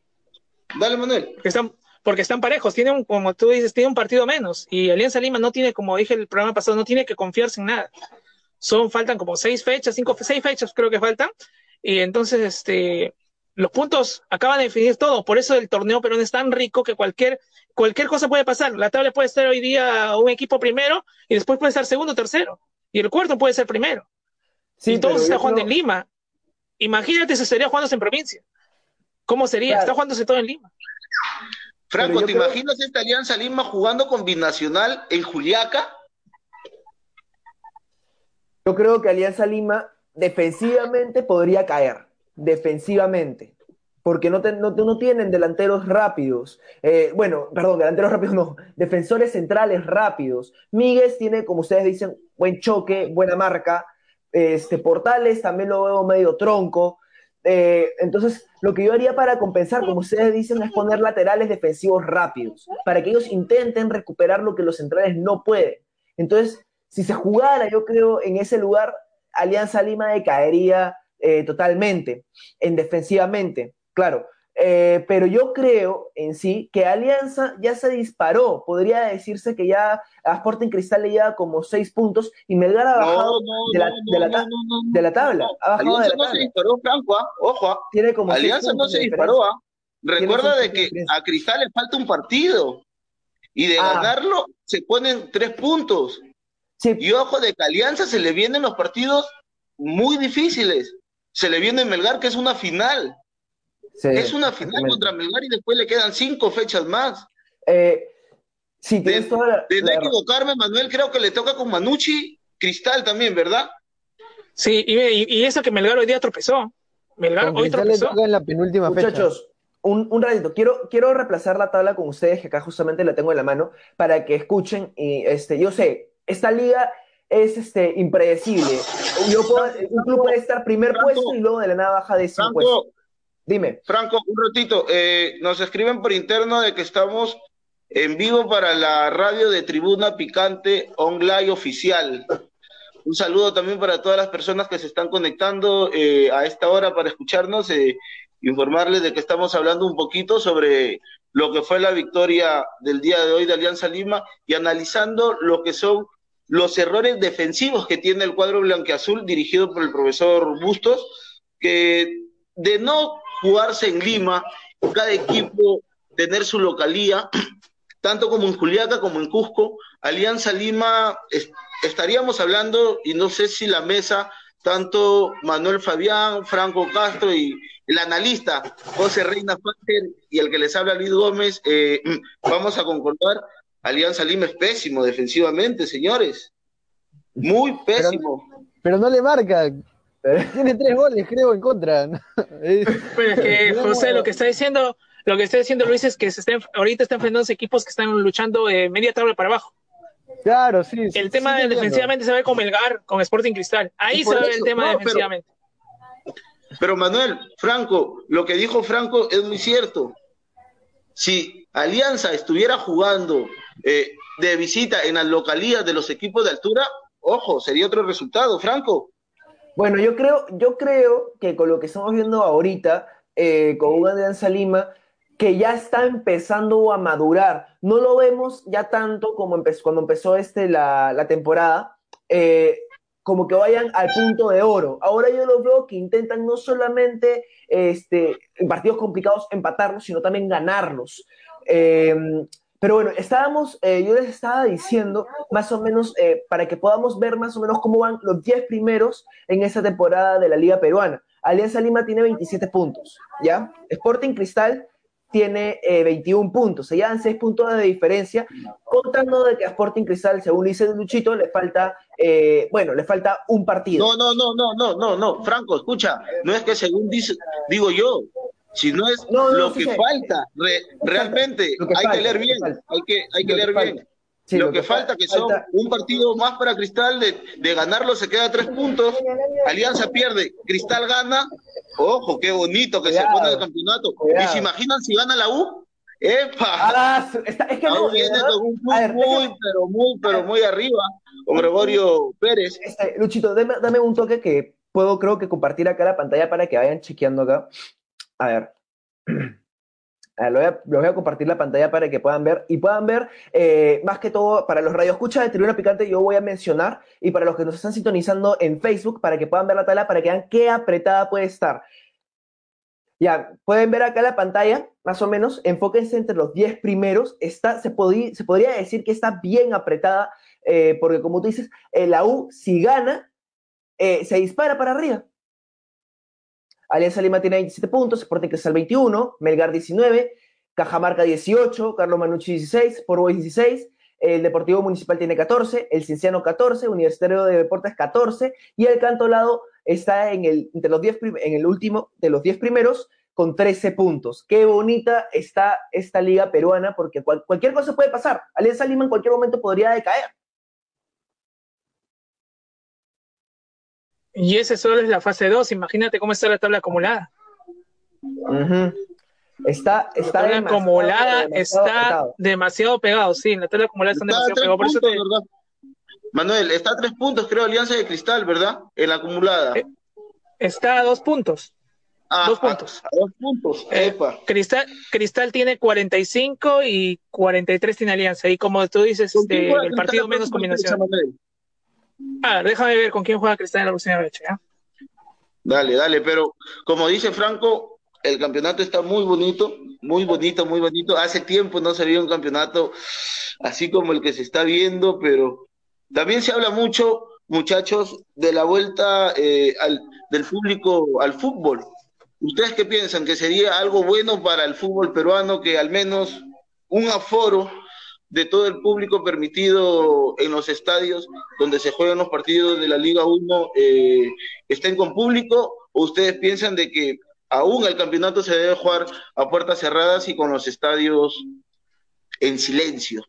Dale, Manuel. están, porque están parejos, tienen, como tú dices, tiene un partido menos. Y Alianza Lima no tiene, como dije el programa pasado, no tiene que confiarse en nada. Son, faltan como seis fechas, cinco, seis fechas creo que faltan. Y entonces, este, los puntos acaban de definir todo. Por eso el torneo peruano es tan rico que cualquier, cualquier cosa puede pasar. La tabla puede estar hoy día un equipo primero y después puede estar segundo o tercero. Y el cuarto puede ser primero. Si todos se está jugando en Lima. Imagínate si estaría jugándose en provincia. ¿Cómo sería? Está jugándose todo en Lima. Franco, ¿te imaginas esta Alianza Lima jugando con Binacional en Juliaca? Yo creo que Alianza Lima defensivamente podría caer, defensivamente, porque no, no, tienen delanteros rápidos. Eh, bueno, perdón, delanteros rápidos no, defensores centrales rápidos. Míguez tiene, como ustedes dicen, buen choque, buena marca. Este, Portales también lo veo medio tronco. Eh, entonces, lo que yo haría para compensar, como ustedes dicen, es poner laterales defensivos rápidos, para que ellos intenten recuperar lo que los centrales no pueden. Entonces, si se jugara, yo creo, en ese lugar, Alianza Lima decaería eh, totalmente, en defensivamente, claro. Eh, pero yo creo en sí que Alianza ya se disparó. Podría decirse que ya a Sporting Cristal le lleva como seis puntos y Melgar ha bajado de, la, tabla. Alianza no se disparó, Franco, ojo. ¿ah? Tiene como Alianza no se disparó. Recuerda de que a Cristal le falta un partido y de ah. ganarlo se ponen tres puntos. Y ojo de que Alianza se le vienen los partidos muy difíciles. Se le viene Melgar, que es una final es una final contra Melgar y después le quedan cinco fechas más. Eh, Sí, de, tienes toda la, de no equivocarme, Manuel, creo que le toca con Manucci, Cristal también, ¿verdad? Sí, y, y, y eso que Melgar hoy día tropezó. Melgar Con hoy Cristal le tropezó. toca en la penúltima fecha. Muchachos, un, un ratito, quiero, quiero reemplazar la tabla con ustedes, que acá justamente la tengo en la mano, para que escuchen. Y este, yo sé, esta liga es este, impredecible. Yo puedo- un club puede estar primer Franco, puesto y luego de la nada baja de cinco puestos. Franco, Dime. Franco, un ratito. eh, nos escriben por interno de que estamos en vivo para la radio de Tribuna Picante Online Oficial. Un saludo también para todas las personas que se están conectando eh, a esta hora para escucharnos. eh, informarles de que estamos hablando un poquito sobre lo que fue la victoria del día de hoy de Alianza Lima y analizando lo que son los errores defensivos que tiene el cuadro blanqueazul dirigido por el profesor Bustos, que de no jugarse en Lima, cada equipo tener su localía, tanto como en Juliaca como en Cusco, Alianza Lima es- estaríamos hablando, y no sé si la mesa, tanto Manuel Fabián, Franco Castro y el analista José Reina Fáter y el que les habla Luis Gómez, eh, vamos a concordar, Alianza Lima es pésimo defensivamente, señores. Muy pésimo. Pero no le marca. Tiene tres goles, creo, en contra. Es- Pero es que, José, lo que está diciendo, lo que está diciendo Luis es que se está, ahorita está enfrentando equipos que están luchando eh, media tabla para abajo. Claro, sí. sí, El tema sí, de entiendo. defensivamente se ve con Melgar, con Sporting Cristal. Ahí se ve eso, el tema no, pero- defensivamente. Pero Manuel, Franco, lo que dijo Franco es muy cierto. Si Alianza estuviera jugando eh, de visita en las localías de los equipos de altura, ojo, sería otro resultado, Franco. Bueno, yo creo, yo creo que con lo que estamos viendo ahorita, eh, con una Alianza Lima, que ya está empezando a madurar. No lo vemos ya tanto como empezó, cuando empezó este, la, la temporada, eh, como que vayan al punto de oro. Ahora yo los veo que intentan no solamente este, en partidos complicados empatarlos, sino también ganarlos. Eh, pero bueno, estábamos, eh, yo les estaba diciendo más o menos eh, para que podamos ver más o menos cómo van los 10 primeros en esta temporada de la Liga Peruana. Alianza Lima tiene 27 puntos, ¿ya? Sporting Cristal tiene eh, 21 puntos, se llevan 6 puntos de diferencia, contando de que a Sporting Cristal, según dice Luchito, le falta, eh, bueno, le falta un partido. No, no, no, no, no, no, no, Franco, escucha, no es que según dice, digo yo, si no es No, no, lo que falta, re- realmente Lo que hay falta, que leer bien, falta. hay que, hay que Lo que leer falta. bien. Sí, lo, que, fa- falta que son falta- un partido más para Cristal, de, de ganarlo se queda a tres puntos, Alianza pierde, Cristal gana, ojo, qué bonito que se pone el campeonato. Cuidado. ¿Y se imaginan si gana la U? ¡Epa! Ah, está- es que no, de viene verdad. con un club A ver, muy, déjame- pero muy, pero muy arriba, con Gregorio Pérez. Este, Luchito, dame, dame un toque que puedo, creo que compartir acá la pantalla para que vayan chequeando acá. A ver. A lo voy a, lo voy a compartir la pantalla para que puedan ver y puedan ver, eh, más que todo, para los radioescuchas de Tribuna Picante, yo voy a mencionar y para los que nos están sintonizando en Facebook, para que puedan ver la tabla, para que vean qué apretada puede estar. Ya, pueden ver acá la pantalla, más o menos, enfóquense entre los 10 primeros, está, se podría decir que está bien apretada, eh, porque como tú dices, eh, la U, si gana, eh, se dispara para arriba. Alianza Lima tiene 27 puntos, Sporting Cristal 21, Melgar 19, Cajamarca 18, Carlos Manucci 16, Porboy 16, el Deportivo Municipal tiene 14, el Cienciano 14, Universitario de Deportes 14 y el Cantolado está en el, entre los 10 prim- en el último de los 10 primeros con 13 puntos. Qué bonita está esta liga peruana porque cual- cualquier cosa puede pasar. Alianza Lima en cualquier momento podría decaer. Y ese solo es la fase 2. Imagínate cómo está la tabla acumulada. Ujú. Está, La está tabla demasiado, acumulada demasiado está demasiado pegado. Sí, la tabla acumulada está Está demasiado pegado. Por eso puntos, te- ¿verdad? Manuel, está a tres puntos, creo, Alianza de Cristal, ¿verdad? En la acumulada. Eh, está a dos puntos. Ah, dos puntos. A, dos puntos. Eh, Epa. Cristal, Cristal tiene 45 y 43 tiene Alianza. Y como tú dices, ¿Con quién este, el partido menos fecha, combinación. Manuel? A ver, déjame ver con quién juega Cristal en la próxima fecha. ¿ya? Dale, dale, pero como dice Franco, el campeonato está muy bonito, muy bonito, muy bonito. Hace tiempo no se veía un campeonato así como el que se está viendo, pero también se habla mucho, muchachos, de la vuelta eh, al, del público al fútbol. ¿Ustedes qué piensan? ¿Que sería algo bueno para el fútbol peruano que al menos un aforo de todo el público permitido en los estadios donde se juegan los partidos de la Liga 1 eh, estén con público o ustedes piensan de que aún el campeonato se debe jugar a puertas cerradas y con los estadios en silencio?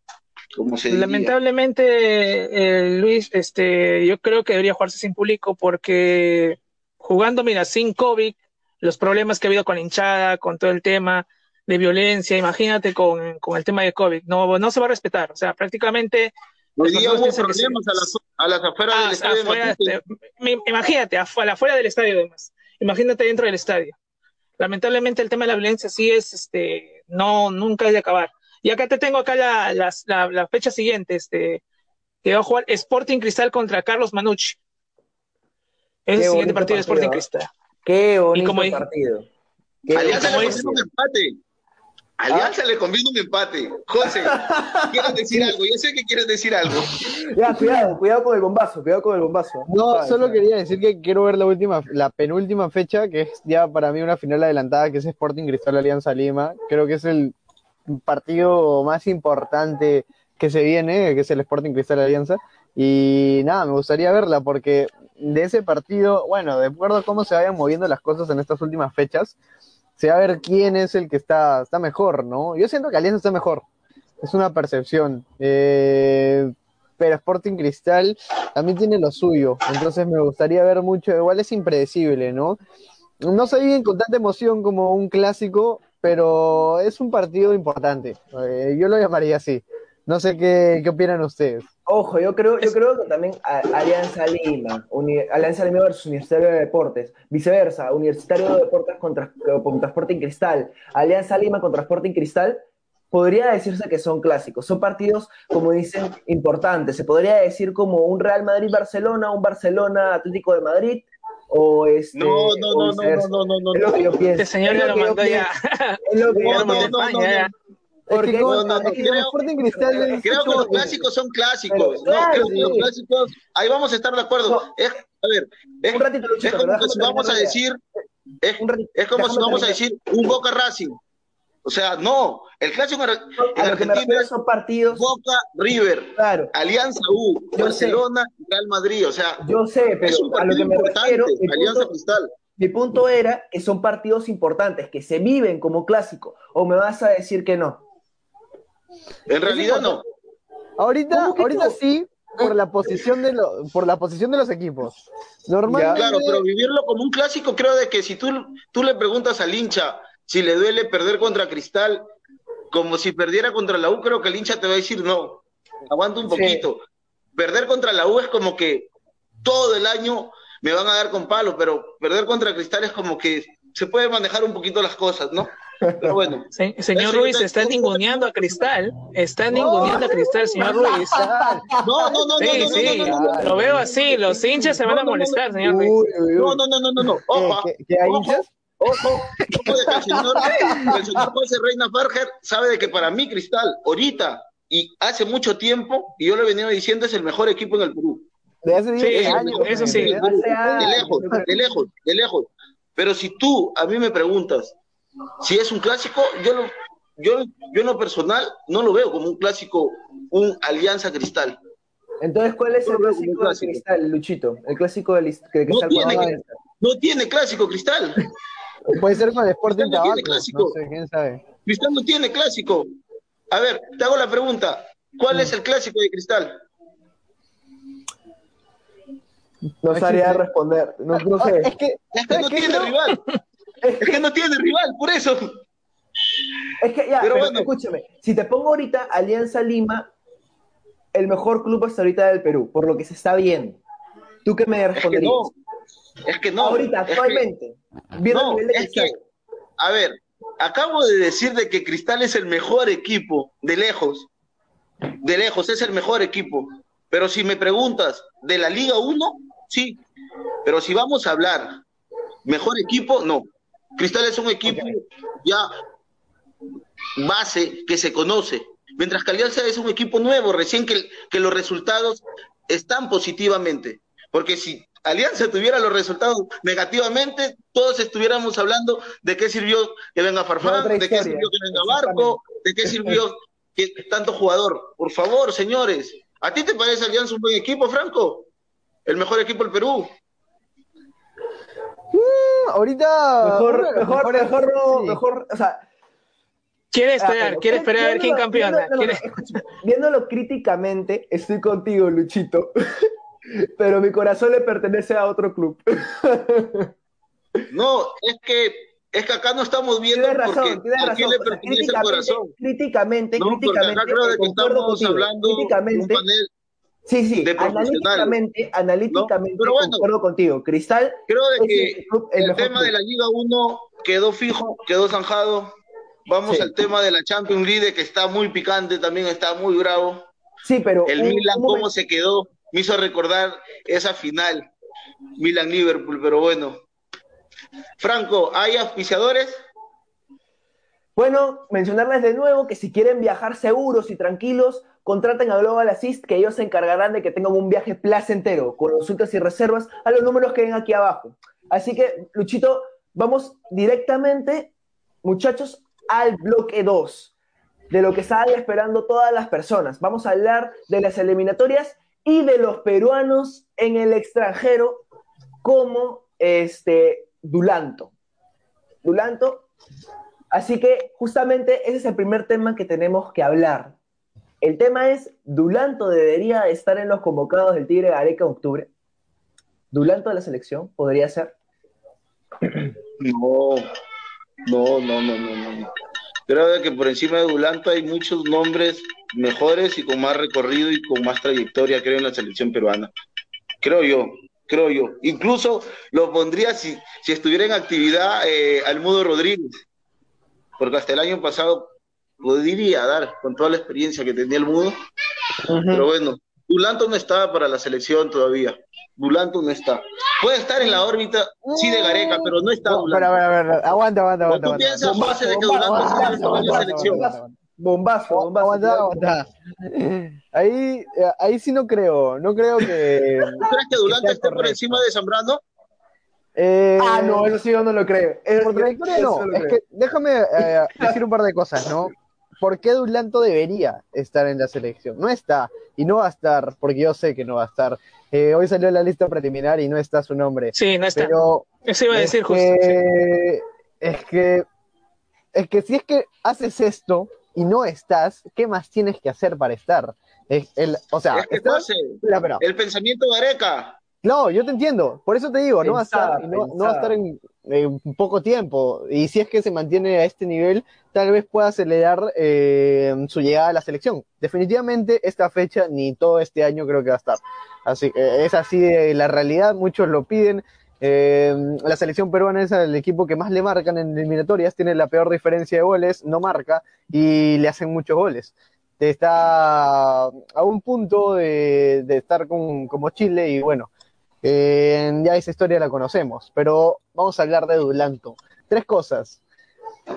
Como se Lamentablemente, eh, Luis, este, yo creo que debería jugarse sin público porque jugando, mira, sin COVID, los problemas que ha habido con hinchada, con todo el tema de violencia, imagínate con, con el tema de COVID, no, no se va a respetar, o sea, prácticamente... Hoy día hubo problemas a, las, a las afueras del ah, estadio. Afuera, imagínate, afuera, afuera del estadio además, imagínate dentro del estadio. Lamentablemente el tema de la violencia sí es, este, no, nunca es de acabar. Y acá te tengo acá la, la, la, fecha siguiente, este, que va a jugar Sporting Cristal contra Carlos Manucci. Es el siguiente partido de Sporting ¿eh? Cristal. Qué bonito partido. Alianza le empate. Alianza le conviene un empate. José, ¿quieres decir algo? Yo sé que quieres decir algo. Ya, cuidado, cuidado con el bombazo, cuidado con el bombazo. No, solo quería decir que quiero ver la última, la penúltima fecha, que es ya para mí una final adelantada, que es Sporting Cristal Alianza Lima. Creo que es el partido más importante que se viene, que es el Sporting Cristal Alianza. Y nada, me gustaría verla porque de ese partido, bueno, de acuerdo a cómo se vayan moviendo las cosas en estas últimas fechas, se va a ver quién es el que está, está mejor, ¿no? Yo siento que Alianza está mejor, es una percepción. Eh, pero Sporting Cristal también tiene lo suyo, entonces me gustaría ver mucho, igual es impredecible, ¿no? No se viven con tanta emoción como un clásico, pero es un partido importante, eh, yo lo llamaría así. No sé qué, qué opinan ustedes. Ojo, yo creo, yo creo que también Alianza Lima, Alianza Lima versus Universitario de Deportes, viceversa, Universitario de Deportes contra, contra Sporting Cristal, Alianza Lima contra Sporting Cristal, podría decirse que son clásicos, son partidos, como dicen, importantes. Se podría decir como un Real Madrid-Barcelona, un Barcelona-Atlético de Madrid, o este. No, no, no, no, no, no, no, Es lo que yo pienso. Este señor ya lo mandó ya. Es lo que yo pienso. Porque no, no, creo, creo que los clásicos son clásicos. no, creo que los clásicos, ahí vamos a estar de acuerdo. es, a ver, es, es como si vamos a decir, es, es como si vamos a decir un Boca Racing. O sea, no, el clásico en, Argentina son partidos Boca River, claro. Alianza U, Barcelona, Real Madrid, o sea, yo sé, pero es un partido a lo que me importante, refiero, Alianza punto, Cristal. Mi punto era que son partidos importantes, que se viven como clásico, o me vas a decir que no. En realidad no. Ahorita, ahorita sí, por la posición de lo, por la posición de los equipos. Normalmente... Claro, pero vivirlo como un clásico, creo de que si tú, tú le preguntas al hincha si le duele perder contra Cristal, como si perdiera contra la U, creo que el hincha te va a decir no, aguanta un poquito. Perder contra la U es como que todo el año me van a dar con palo, pero perder contra Cristal es como que se puede manejar un poquito las cosas, ¿no? Pero bueno. señor Ruiz, está ninguneando a Cristal. Está ninguneando a Cristal, señor Ruiz. No, no, no, sí, no, sí. no, Lo veo así, los hinchas se van a molestar, señor Ruiz. No, no, no, no, no, no. Ojo, ¿Qué, hay hinchas? Ojo, el señor, el señor José Reina Farger sabe de que para mí Cristal, ahorita y hace mucho tiempo, y yo lo he venido diciendo, es el mejor equipo en el Perú. De hace 10 Sí, años. eso sí. De lejos, de lejos, de lejos. Pero si tú a mí me preguntas si es un clásico, yo lo, yo, yo en lo personal no lo veo como un clásico, un Alianza Cristal. Entonces, ¿cuál es el No clásico, de Cristal, Luchito? El clásico de No Cristal tiene, Guadalajara. no tiene clásico Cristal. Puede ser con el Sporting Cristal no tiene Tabaco. clásico. No sé, quién sabe. Cristal no tiene clásico. A ver, te hago la pregunta. ¿Cuál es el clásico de Cristal? No sabría responder. No, no sé. Es que, Es que no tiene No, rival. Es que no tiene rival, por eso. Es que ya, Pero pero bueno. escúchame, si te pongo ahorita Alianza Lima, el mejor club hasta ahorita del Perú, por lo que se está viendo. ¿Tú qué me Es que responderías? no. Es que no. ahorita, que- actualmente, viendo no, el nivel de es Cristal. que, a ver, acabo de decir de que Cristal es el mejor equipo, de lejos. De lejos, es el mejor equipo. Pero si me preguntas, ¿de la Liga 1? Sí. Pero si vamos a hablar, mejor equipo, no. Cristal es un equipo ya base que se conoce. Mientras que Alianza es un equipo nuevo, recién que, que los resultados están positivamente. Porque si Alianza tuviera los resultados negativamente, todos estuviéramos hablando de qué sirvió que venga Farfán, de qué sirvió que venga Barco, de qué sirvió que tanto jugador. Por favor, señores. ¿A ti te parece Alianza un buen equipo, Franco? El mejor equipo del Perú. Mm, ahorita. Mejor, los mejor, mejor, no, sí. mejor, o sea, Quiere Ah, esperar, quiere esperar a ver quién campeona. viéndolo- Viéndolo críticamente, estoy contigo, Luchito. Pero mi corazón le pertenece a otro club. No, es que, es que acá no estamos viendo Tienes porque razón, tienes a razón. quién le O sea, pertenece el críticamente, corazón. críticamente, No, porque críticamente, acá creo de que estamos contigo. hablando de un Críticamente, panel. Sí, sí, de analíticamente, analíticamente Pero bueno. concuerdo contigo. Cristal Creo de que el, club- el el mejor tema club. de la Liga 1 quedó fijo, quedó zanjado. Vamos Sí. al tema de la Champions League, que está muy picante, también está muy bravo. Sí, pero El un- Milan, un cómo se quedó, me hizo recordar esa final, Milan-Liverpool, pero bueno. Franco, ¿hay auspiciadores? Bueno, mencionarles de nuevo que si quieren viajar seguros y tranquilos, contraten a Global Assist, que ellos se encargarán de que tengan un viaje placentero, con consultas y reservas a los números que ven aquí abajo. Así que, Luchito, vamos directamente, muchachos, al bloque 2, de lo que estaban esperando todas las personas. Vamos a hablar de las eliminatorias y de los peruanos en el extranjero, como este Dulanto. Dulanto Así que justamente ese es el primer tema que tenemos que hablar. El tema es, ¿Dulanto debería estar en los convocados del Tigre Gareca en octubre? ¿Dulanto de la selección? ¿Podría ser? No, no, no, no, no, no. Creo que por encima de Dulanto hay muchos nombres mejores y con más recorrido y con más trayectoria, creo, en la selección peruana. Creo yo, creo yo. Incluso lo pondría si, si estuviera en actividad eh, Almudo Rodríguez, porque hasta el año pasado podría dar con toda la experiencia que tenía el Mudo, pero bueno, Dulanto no está para la selección todavía. Dulanto no está. Puede estar en la órbita, sí, de Gareca, pero no está Dulanto. aguanta, aguanta, ¿O aguanta. tú piensas, Bombazo, José, de que bombazo, Dulanto debe estar en la selección? bombazo. Bombazo, bombazo. Aguanta, aguanta. Ahí, eh, ahí sí no creo, no creo que... ¿Tú crees que Dulanto esté por encima de Zambrano? Eh, Ah, no, eso sí yo no lo creo. Eso- Por trayectoria eso no, lo es creo. que déjame eh, decir un par de cosas, ¿no? ¿Por qué Dulanto debería estar en la selección? No está, y no va a estar, porque yo sé que no va a estar. Eh, hoy salió la lista preliminar y no está su nombre. Sí, no está. Pero Eso iba a es decir justo. sí. que, es que es que si es que haces esto y no estás, ¿qué más tienes que hacer para estar? Es el, o sea, es que estás- José, Espera, espera. el pensamiento de Areca. No, yo te entiendo. Por eso te digo, no va a estar, no, no va a estar en, en poco tiempo. Y si es que se mantiene a este nivel, tal vez pueda acelerar eh, su llegada a la selección. Definitivamente esta fecha ni todo este año creo que va a estar. Así que es así de la realidad, muchos lo piden. Eh, la selección peruana es el equipo que más le marcan en eliminatorias, tiene la peor diferencia de goles, no marca y le hacen muchos goles. Está a un punto de, de estar con, como Chile y bueno, eh, ya esa historia la conocemos, pero vamos a hablar de Dulanto. Tres cosas.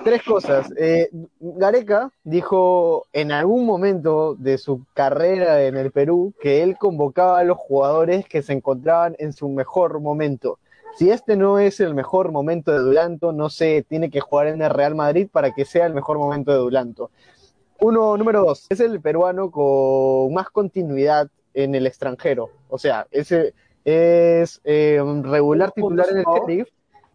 Tres cosas. Eh, Gareca dijo en algún momento de su carrera en el Perú que él convocaba a los jugadores que se encontraban en su mejor momento. Si este no es el mejor momento de Dulanto, no sé, tiene que jugar en el Real Madrid para que sea el mejor momento de Dulanto. Uno, número dos, es el peruano con más continuidad en el extranjero. O sea, ese es eh, regular titular en el Sheriff,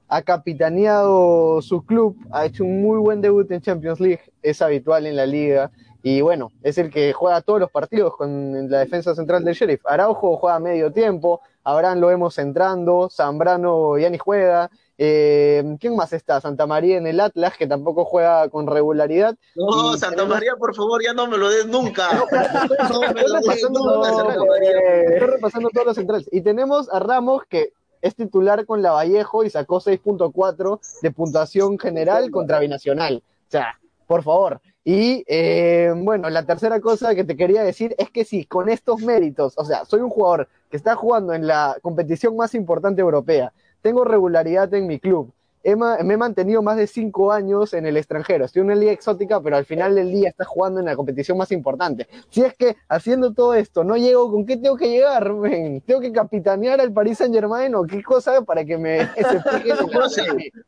ha capitaneado su club, ha hecho un muy buen debut en Champions League, es habitual en la liga y bueno, es el que juega todos los partidos con la defensa central del Sheriff. Araujo juega medio tiempo, Abraham lo vemos entrando, Zambrano ya ni juega. Eh, ¿Quién más está? Santa María en el Atlas, que tampoco juega con regularidad. No, Y Santa tenemos- María, por favor, ya no me lo des nunca. No me Estoy lo des repasando nunca, todos los Santa centrales. María. Estoy repasando todos los centrales. Y tenemos a Ramos, que es titular con la Vallejo y sacó 6.4 de puntuación general contra Binacional. O sea, por favor. Y eh, bueno, la tercera cosa que te quería decir es que si con estos méritos, o sea, soy un jugador que está jugando en la competición más importante europea, tengo regularidad en mi club, he me he mantenido más de cinco años en el extranjero, estoy en una liga exótica, pero al final del día está jugando en la competición más importante. Si es que haciendo todo esto no llego, ¿con qué tengo que llegar? men? ¿Tengo que capitanear al Paris Saint Germain o qué cosa para que me José,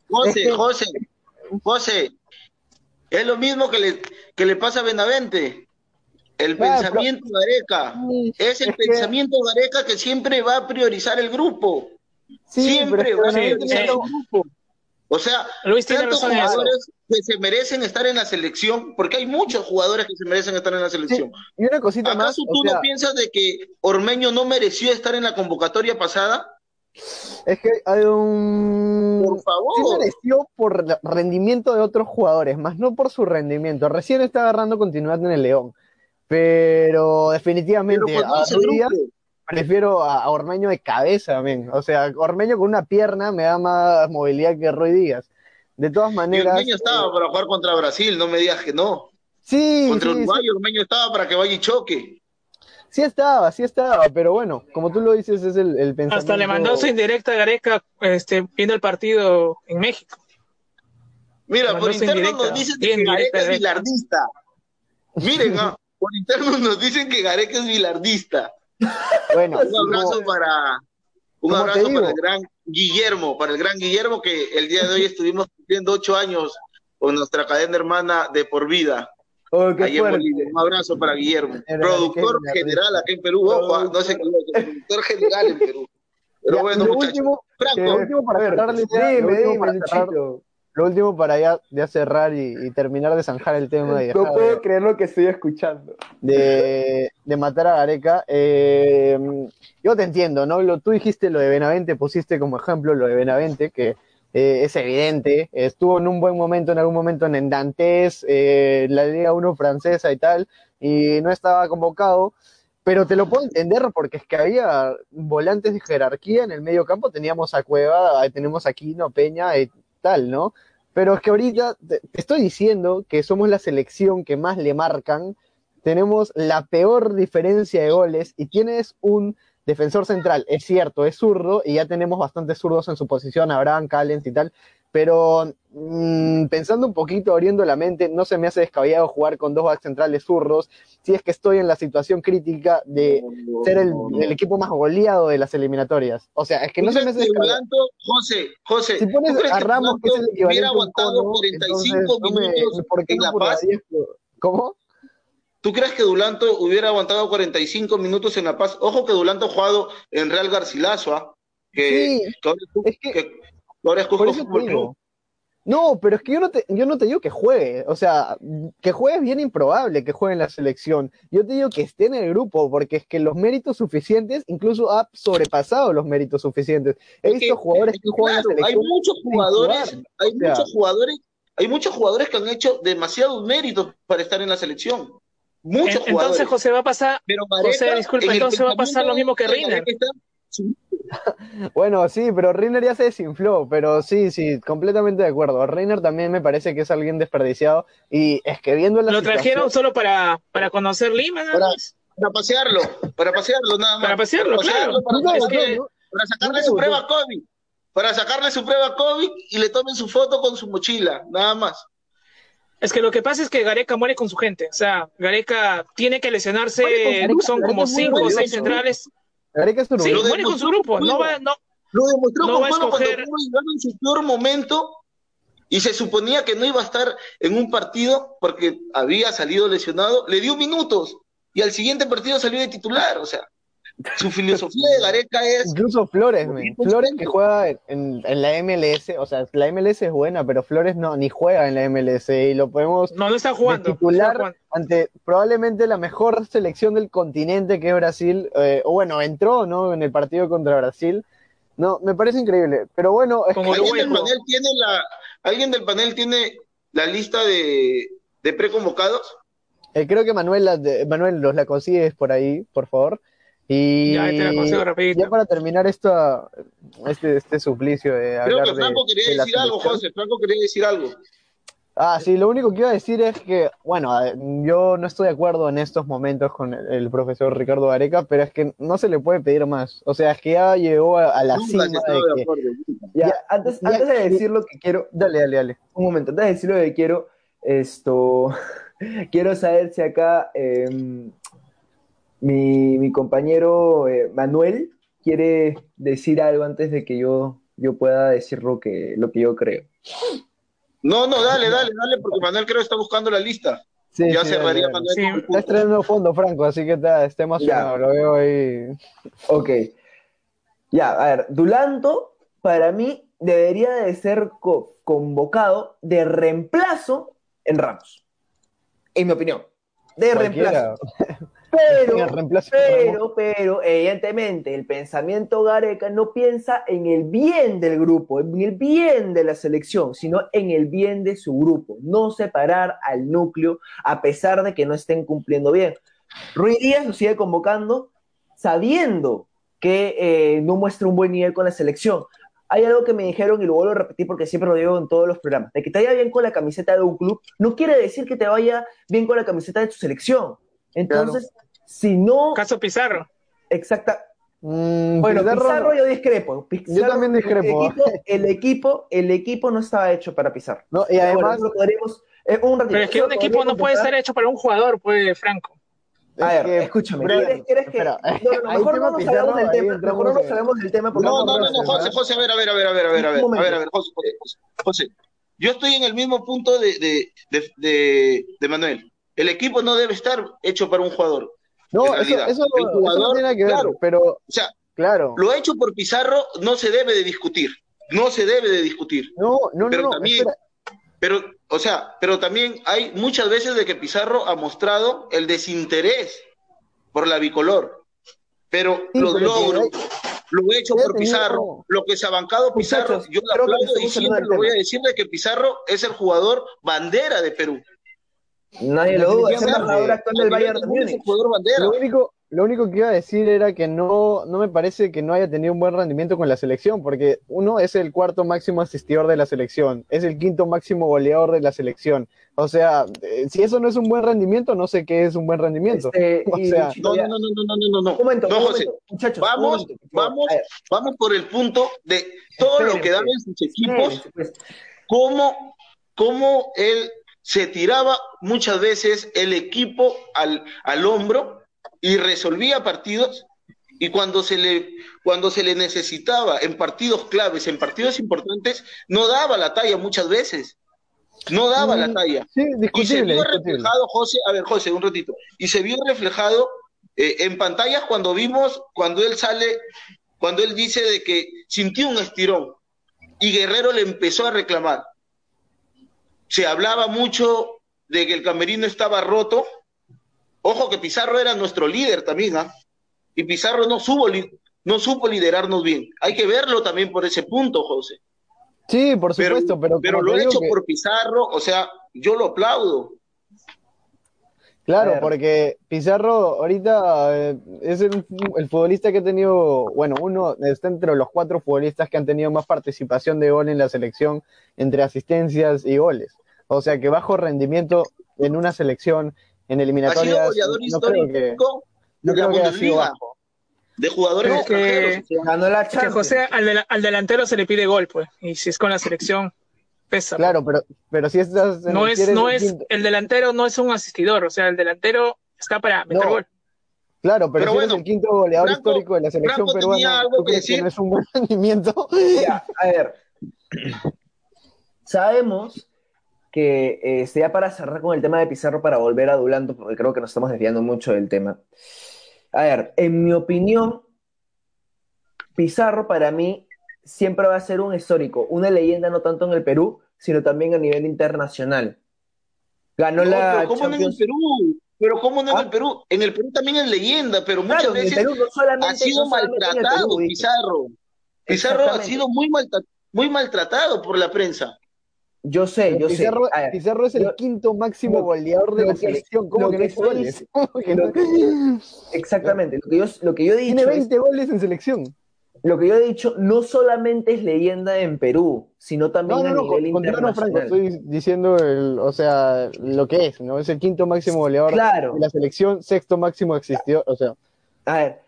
José, José, José, es lo mismo que le, que le pasa a Benavente. El Claro, pensamiento de Gareca. Es el es que- pensamiento de Gareca que siempre va a priorizar el grupo. Sí, siempre sí, grupo. O sea, Luis tiene tantos razón jugadores que se merecen estar en la selección, porque hay muchos jugadores que se merecen estar en la selección. Y una cosita más, ¿Acaso o tú sea, no piensas de que Ormeño no mereció estar en la convocatoria pasada? es que hay un... Por Sí favor. mereció por rendimiento de otros jugadores, más no por su rendimiento. Recién está agarrando continuidad en el León, pero definitivamente prefiero a, Ormeño de cabeza, men. O sea, Ormeño con una pierna me da más movilidad que Ruiz Díaz. De todas y maneras, Ormeño estaba para jugar contra Brasil, no me digas que no. sí, Contra sí, Uruguay, Ormeño estaba para que vaya y choque. sí estaba, sí estaba, pero bueno, como tú lo dices, es el, el pensamiento. Hasta le mandó su indirecta a Gareca este, viendo el partido en México. Mira, Mandó por interno indirecta, nos dicen bien que Gareca es eh. bilardista. Miren, ah, por interno nos dicen que Gareca es bilardista. Bueno, Un abrazo como- para un abrazo para el gran Guillermo, para el gran Guillermo que el día de hoy estuvimos cumpliendo ocho años con nuestra cadena hermana de por vida. Oh, qué Ahí en fuerte. Bolivia. Un abrazo para Guillermo, Era productor general aquí en Perú. Ojo, no se productor general en Perú. Pero Ya, bueno, lo muchachos. último, Franco, lo último para ver, Dime, dime, para. Lo último para ya, ya cerrar y, y terminar de zanjar el tema y No dejar de- puedo creer lo que estoy escuchando. de, de matar a Gareca. Eh, yo te entiendo, ¿no? Lo, tú dijiste lo de Benavente, pusiste como ejemplo lo de Benavente, que eh, es evidente, estuvo en un buen momento, en algún momento en Dantes, eh, la Liga 1 francesa y tal, y no estaba convocado. Pero te lo puedo entender porque es que había volantes de jerarquía en el medio campo, teníamos a Cueva, tenemos a Quino, Peña y tal, ¿no? Pero es que ahorita te, estoy diciendo que somos la selección que más le marcan, tenemos la peor diferencia de goles y tienes un defensor central, es cierto, es zurdo y ya tenemos bastantes zurdos en su posición, Abraham, Callens y tal, pero mm, pensando un poquito, abriendo la mente, no se me hace descabellado jugar con dos backs centrales zurdos si es que estoy en la situación crítica de ser el, el equipo más goleado de las eliminatorias. O sea, es que no se me hace ¿Tú crees que descabellado. José, José, Si pones ¿tú crees a que Ramos, que es el equivalente hubiera a aguantado cono, 45 entonces no me- minutos ¿por qué en La Paz? 10? ¿Cómo? ¿Tú crees que Dulanto hubiera aguantado 45 minutos en La Paz? Ojo que Dulanto ha jugado en Real Garcilaso, ¿ah? que, Sí, que es que- que Cusco Fútbol. Club. No, pero es que yo no te, yo no te digo que juegue, o sea, que juegue es bien improbable que juegue en la selección. Yo te digo que esté en el grupo, porque es que los méritos suficientes, incluso ha sobrepasado los méritos suficientes. He Es que- visto jugadores es que que, juegan en la hay selección. muchos jugadores, jugar, hay o sea. muchos jugadores, hay muchos jugadores que han hecho demasiados méritos para estar en la selección. Muchos En- jugadores. entonces, José, va a pasar. pero José, disculpa, en entonces va a pasar lo mismo que está- Bueno, sí, pero Reiner ya se desinfló, pero sí, sí, completamente de acuerdo. Reiner también me parece que es alguien desperdiciado y es que viendo la Lo trajeron solo para, para conocer Lima, nada Para- más. Para pasearlo, para pasearlo nada más. Para pasearlo, claro. para, Nunca para- debutó, ¿no? para sacarle su prueba COVID. Para sacarle su prueba COVID y le tomen su foto con su mochila, nada más. Es que lo que pasa es que Gareca muere con su gente. O sea, Gareca tiene que lesionarse. Son como cinco o seis centrales. Gareca es Sí, uruguayo. lo muere con su grupo. No va, no, Lo demostró No con va a Pueblo cuando escoger- llegar en su peor momento y se suponía que no iba a estar en un partido porque había salido lesionado. Le dio minutos y al siguiente partido salió de titular. O sea, su filosofía de Gareca es Incluso Flores, men. Flores que juega en, la MLS, o sea, la MLS es buena, pero Flores no, ni juega en la MLS y lo podemos no, no está jugando. titular está jugando. ante probablemente la mejor selección del continente que es Brasil, eh, o bueno, entró, ¿no? En el partido contra Brasil. No, me parece increíble, pero bueno, es que- ¿Alguien del panel tiene la alguien del panel tiene la lista de, de preconvocados? eh, creo que Manuel, la- de- Manuel los la consigues por ahí, por favor. Y Ya, ahí te la consigo rapidito. ya para terminar esta, este, este suplicio de Creo hablar que de- Franco quería de decir algo. José. Franco quería decir algo. Ah, sí, lo único que iba a decir es que, bueno, yo no estoy de acuerdo en estos momentos con el, el profesor Ricardo Gareca, pero es que no se le puede pedir más. O sea, es que ya llegó a, a la cima de que... acuerdo. Ya, Ya, antes, ya- antes de decir lo que quiero, Dale, dale, dale. un momento, antes de decir lo que quiero, esto, quiero saber si acá em, mi, mi compañero eh, Manuel quiere decir algo antes de que yo, yo pueda decir lo que, lo que yo creo. No, no, dale, dale, dale, porque Manuel creo que está buscando la lista. Sí, ya sí, cerraría dale, dale. Manuel Sí. Está estrenando fondo, Franco, así que está, está emocionado, Ya. lo veo ahí. Ok. Ya, a ver, Dulanto para mí debería de ser co- convocado de reemplazo en Ramos. En mi opinión. De Cualquiera. reemplazo. Pero, pero, pero, evidentemente, el pensamiento Gareca no piensa en el bien del grupo, en el bien de la selección, sino en el bien de su grupo. No separar al núcleo a pesar de que no estén cumpliendo bien. Ruiz Díaz lo sigue convocando sabiendo que eh, no muestra un buen nivel con la selección. Hay algo que me dijeron y lo vuelvo a repetir porque siempre lo digo en todos los programas. De que te vaya bien con la camiseta de un club no quiere decir que te vaya bien con la camiseta de tu selección. Entonces, si no, Caso Pizarro. exacta. Mm, Bueno, Pizarro- Pizarro, yo discrepo. Pizarro- Yo también discrepo. El equipo, el equipo, el equipo no estaba hecho para Pizarro. No, y además, lo podremos- eh, un ratito, Pero es que un equipo no puede ser hecho para un jugador, pues, Franco. A es ver, que- escúchame. ¿Quieres, quieres que.? espera, No, no, mejor tema no nos Pizarro, hablamos del tema. Mejor no nos en- hablamos del tema porque No, no, José, José, a ver, a ver, a ver, a ver, a ver, a ver, a ver, a ver, José, José, José, José. Yo estoy en el mismo punto de, de, de, de, de Manuel. El equipo no debe estar hecho para un jugador. No, eso, eso, el eso jugador, no tiene que ver, claro. pero O sea, claro. lo hecho por Pizarro no se debe de discutir. No se debe de discutir. No, no, pero no, también, espera. pero, o sea, pero también hay muchas veces de que Pizarro ha mostrado el desinterés por la bicolor. Pero Sí, los pero logros, hay- lo hecho por Pizarro, lo que se ha bancado Pizarro, Muchachos, yo aplaudo y siempre lo del voy a decir de que Pizarro es el jugador bandera de Perú. Nadie lo duda. Es el actual del Bayern de Múnich. Lo único, lo único que iba a decir era que no, no me parece que no haya tenido un buen rendimiento con la selección, porque uno es el cuarto máximo asistidor de la selección, es el quinto máximo goleador de la selección. O sea, eh, si eso no es un buen rendimiento, no sé qué es un buen rendimiento. Este, O sea, No, no, no, no, no, no, no, no. Un momento, No, un José, momento, muchachos. un vamos, momento, vamos, vamos por el punto de todo lo que daban sus equipos pues. cómo, cómo él se tiraba muchas veces el equipo al, al hombro y resolvía partidos y cuando se le cuando se le necesitaba en partidos claves, en partidos importantes, no daba la talla muchas veces. No daba la Mm, talla. Sí, Y se vio discutible. reflejado, José, a ver, José, un ratito. Y se vio reflejado eh, en pantallas cuando vimos, cuando él sale, cuando él dice de que sintió un estirón y Guerrero le empezó a reclamar. Se hablaba mucho de que el camerino estaba roto. Ojo que Pizarro era nuestro líder también, ¿ah? Y Pizarro no supo, li- no supo liderarnos bien. Hay que verlo también por ese punto, José. Sí, por Pero, supuesto, pero, pero como lo hecho que- por Pizarro, o sea, yo lo aplaudo. Claro, porque Pizarro ahorita eh, es el, el futbolista que ha tenido, bueno, uno está entre los cuatro futbolistas que han tenido más participación de gol en la selección entre asistencias y goles. O sea que bajo rendimiento en una selección, en Ha sido eliminatorias, goleador no creo que, histórico no de la creo que haya sido bajo. de jugadores es que- Ganó la Es que. José, al, del- al delantero se le pide gol, pues. Y si es con la selección, pesa. pues. Claro, pero, pero si estás No es, no el es, quinto- el delantero no es un asistidor, o sea, el delantero está para meter No, gol. Claro, pero, Pero si bueno, eres el quinto goleador Franco- histórico de la selección Franco peruana, algo ¿tú que crees que decir? no es un buen rendimiento? Ya, a ver. Sabemos que este, ya para cerrar con el tema de Pizarro, para volver a Dulanto, porque creo que nos estamos desviando mucho del tema. A ver, en mi opinión, Pizarro para mí siempre va a ser un histórico, una leyenda no tanto en el Perú, sino también a nivel internacional. Ganó no, la pero ¿cómo no en el Champions. Perú? Pero ¿cómo no en Ah. el Perú? En el Perú también es leyenda, pero muchas Claro, veces Perú no solamente, ha sido no maltratado Perú. Pizarro. Pizarro ha sido muy, malta- muy maltratado por la prensa. Yo sé, yo sé. Pizarro, A ver, Pizarro es el quinto máximo lo- goleador de la selección. ¿Cómo que, que no goles? ¿Cómo que no? exactamente. Lo que yo, lo que yo he dicho Tiene es 20 goles en selección. Lo que yo he dicho no solamente es leyenda en Perú, sino también No, no, a no, nivel con- continúa, Franco. internacional. Estoy diciendo, el, o sea, lo que es, ¿no? Es el quinto máximo goleador Claro. de la selección, sexto máximo existió, o sea, A ver,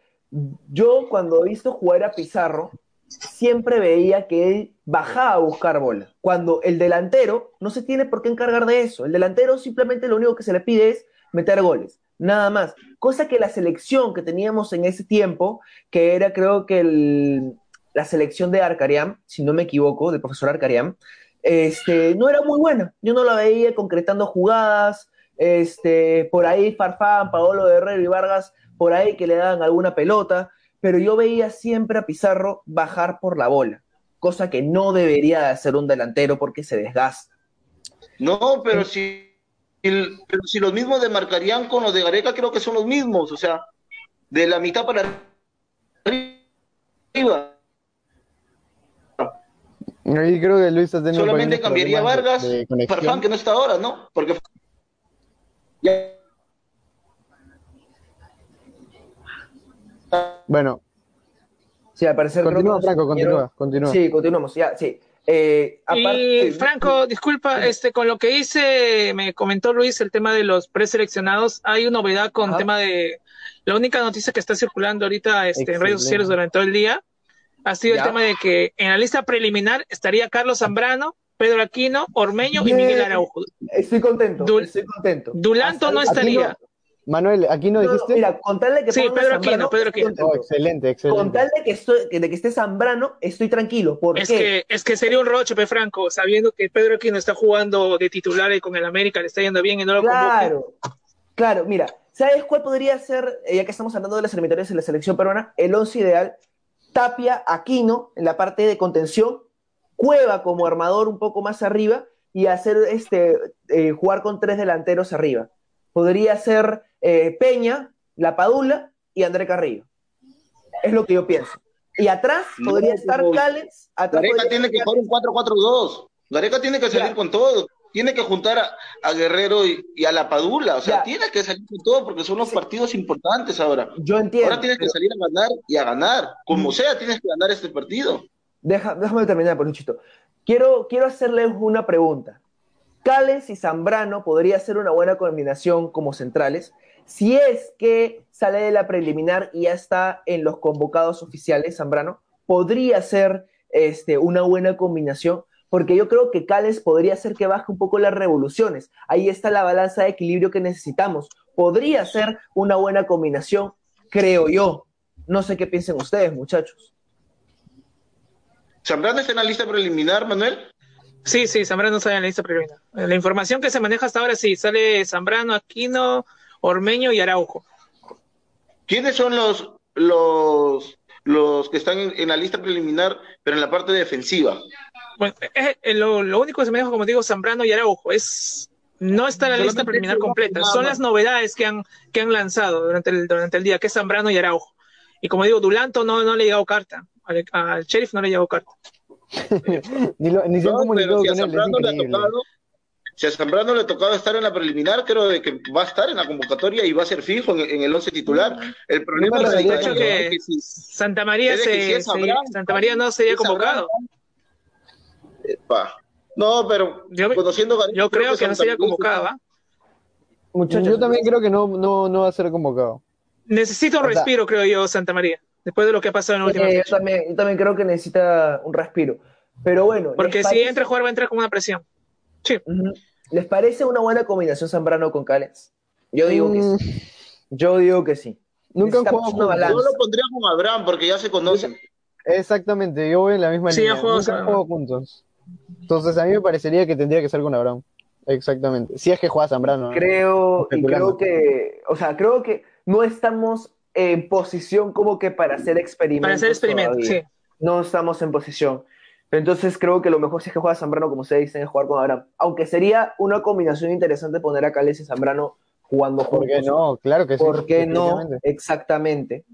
yo cuando he visto jugar a Pizarro, siempre veía que él bajaba a buscar bola. Cuando el delantero no se tiene por qué encargar de eso. El delantero simplemente lo único que se le pide es meter goles. Nada más. Cosa que la selección que teníamos en ese tiempo, que era creo que la selección de Arcariam, si no me equivoco, del profesor Arcariam, este, no era muy buena. Yo no la veía concretando jugadas, este, por ahí Farfán, Paolo Guerrero y Vargas, por ahí que le dan alguna pelota, pero yo veía siempre a Pizarro bajar por la bola, cosa que no debería hacer un delantero porque se desgasta. No, pero si, pero si los mismos demarcarían con los de Gareca, creo que son los mismos, o sea, de la mitad para arriba. Ahí creo que Luis está teniendo Solamente cambiaría Vargas, Farfán, que no está ahora, ¿no? Porque Bueno. Sí, al parecer. Continúa, Franco, continúa, continúa. Sí, continuamos, ya, sí. Eh, y Franco, disculpa, este, con lo que hice, me comentó Luis el tema de los preseleccionados. Hay una novedad con el tema de la única noticia que está circulando ahorita este, en redes sociales durante todo el día ha sido el tema de que en la lista preliminar estaría Carlos Zambrano, Pedro Aquino, Ormeño y Miguel Araujo. Estoy contento, estoy contento. Dulanto no estaría. Manuel, aquí no dijiste. mira, con tal de que sí, Pedro Aquino, Pedro Aquino. Oh, excelente, excelente. Con tal de que, estoy, de que esté Zambrano, estoy tranquilo. ¿Por es qué? Que, es que sería un roche, Pe Franco, sabiendo que Pedro Aquino está jugando de titular y con el América le está yendo bien y no lo Claro, claro, mira, ¿sabes cuál podría ser, eh, ya que estamos hablando de las eliminatorias de la selección peruana, el once ideal? Tapia, Aquino en la parte de contención, Cueva como armador un poco más arriba y hacer este eh, jugar con tres delanteros arriba. Podría ser eh, Peña, La Padula y André Carrillo. Es lo que yo pienso. Y atrás podría estar Cales. Gareca tiene que jugar un 4-4-2. Gareca tiene que salir con todo. Tiene que juntar a, Guerrero y, a La Padula. O sea, tiene que salir con todo porque son los partidos importantes ahora. Yo entiendo. Ahora tienes que salir a ganar y a ganar. Como sea, tienes que ganar este partido. déjame terminar, Poruchito. Quiero, quiero hacerles una pregunta. Cales y Zambrano podría ser una buena combinación como centrales si es que sale de la preliminar y ya está en los convocados oficiales, Zambrano, podría ser este, una buena combinación, porque yo creo que Cales podría hacer que baje un poco las revoluciones. Ahí está la balanza de equilibrio que necesitamos. Podría ser una buena combinación, creo yo. No sé qué piensen ustedes, muchachos. ¿Zambrano está en la lista preliminar, Manuel? Sí, sí, Zambrano está en la lista preliminar. La información que se maneja hasta ahora, sí, sale Zambrano, Aquino, Ormeño y Araujo. ¿Quiénes son los, los, los que están en, la lista preliminar, pero en la parte defensiva? Bueno, lo, único que se me dijo, como digo, Zambrano y Araujo, es no está en la lista preliminar completa, son las novedades que han, que han lanzado durante el, durante el día, que es Zambrano y Araujo. Y como digo, Dulanto no, no le ha llegado carta, al, sheriff no le ha llegado carta. ni, ni se han comunicado con él, si a Zambrano le tocaba estar en la preliminar, creo de que va a estar en la convocatoria y va a ser fijo en, el once titular. El problema es que, Santa María se, Santa María no sería convocado. No, pero yo, conociendo yo creo que, no sería convocado. ¿ah? yo también creo que no, no, no va a ser convocado. Necesita un respiro, creo yo, Santa María, después de lo que ha pasado en la última yo, también, yo también creo que necesita un respiro. Pero bueno. Porque si entra a jugar, va a entrar con una presión. ¿Les parece una buena combinación Zambrano con Cales? Yo digo que sí. Mm. Yo digo que sí. Nunca han jugado Yo lo pondría con Abraham porque ya se conocen. Exactamente, yo voy en la misma sí, línea. Nunca han jugado juntos. Entonces a mí me parecería que tendría que ser con Abraham. Exactamente. Si es que juega Zambrano. Creo, y creo que, o sea, creo que no estamos en posición como que para hacer experimentos. Para hacer experimentos, sí. No estamos en posición. Entonces creo que lo mejor si es que juega Zambrano, como se dice, es jugar con Abraham. Aunque sería una combinación interesante poner a Cales y Zambrano jugando ¿Por qué no? Claro que sí. ¿Por qué no? Exactamente.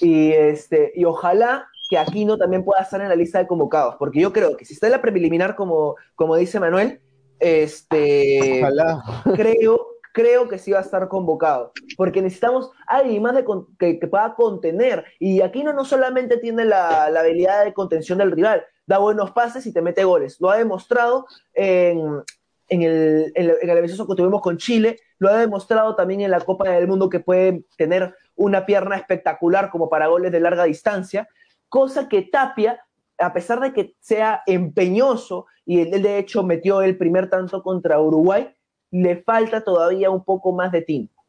Y, este, y ojalá que Aquino también pueda estar en la lista de convocados, porque yo creo que si está en la preliminar, como, como dice Manuel, este, ojalá. creo, creo que sí va a estar convocado, porque necesitamos alguien más de que, pueda contener, y Aquino no solamente tiene la, la habilidad de contención del rival, da buenos pases y te mete goles. Lo ha demostrado en, el, en, el, que tuvimos con Chile, lo ha demostrado también en la Copa del Mundo que puede tener una pierna espectacular como para goles de larga distancia, cosa que Tapia, a pesar de que sea empeñoso y él de hecho metió el primer tanto contra Uruguay, le falta todavía un poco más de tiempo,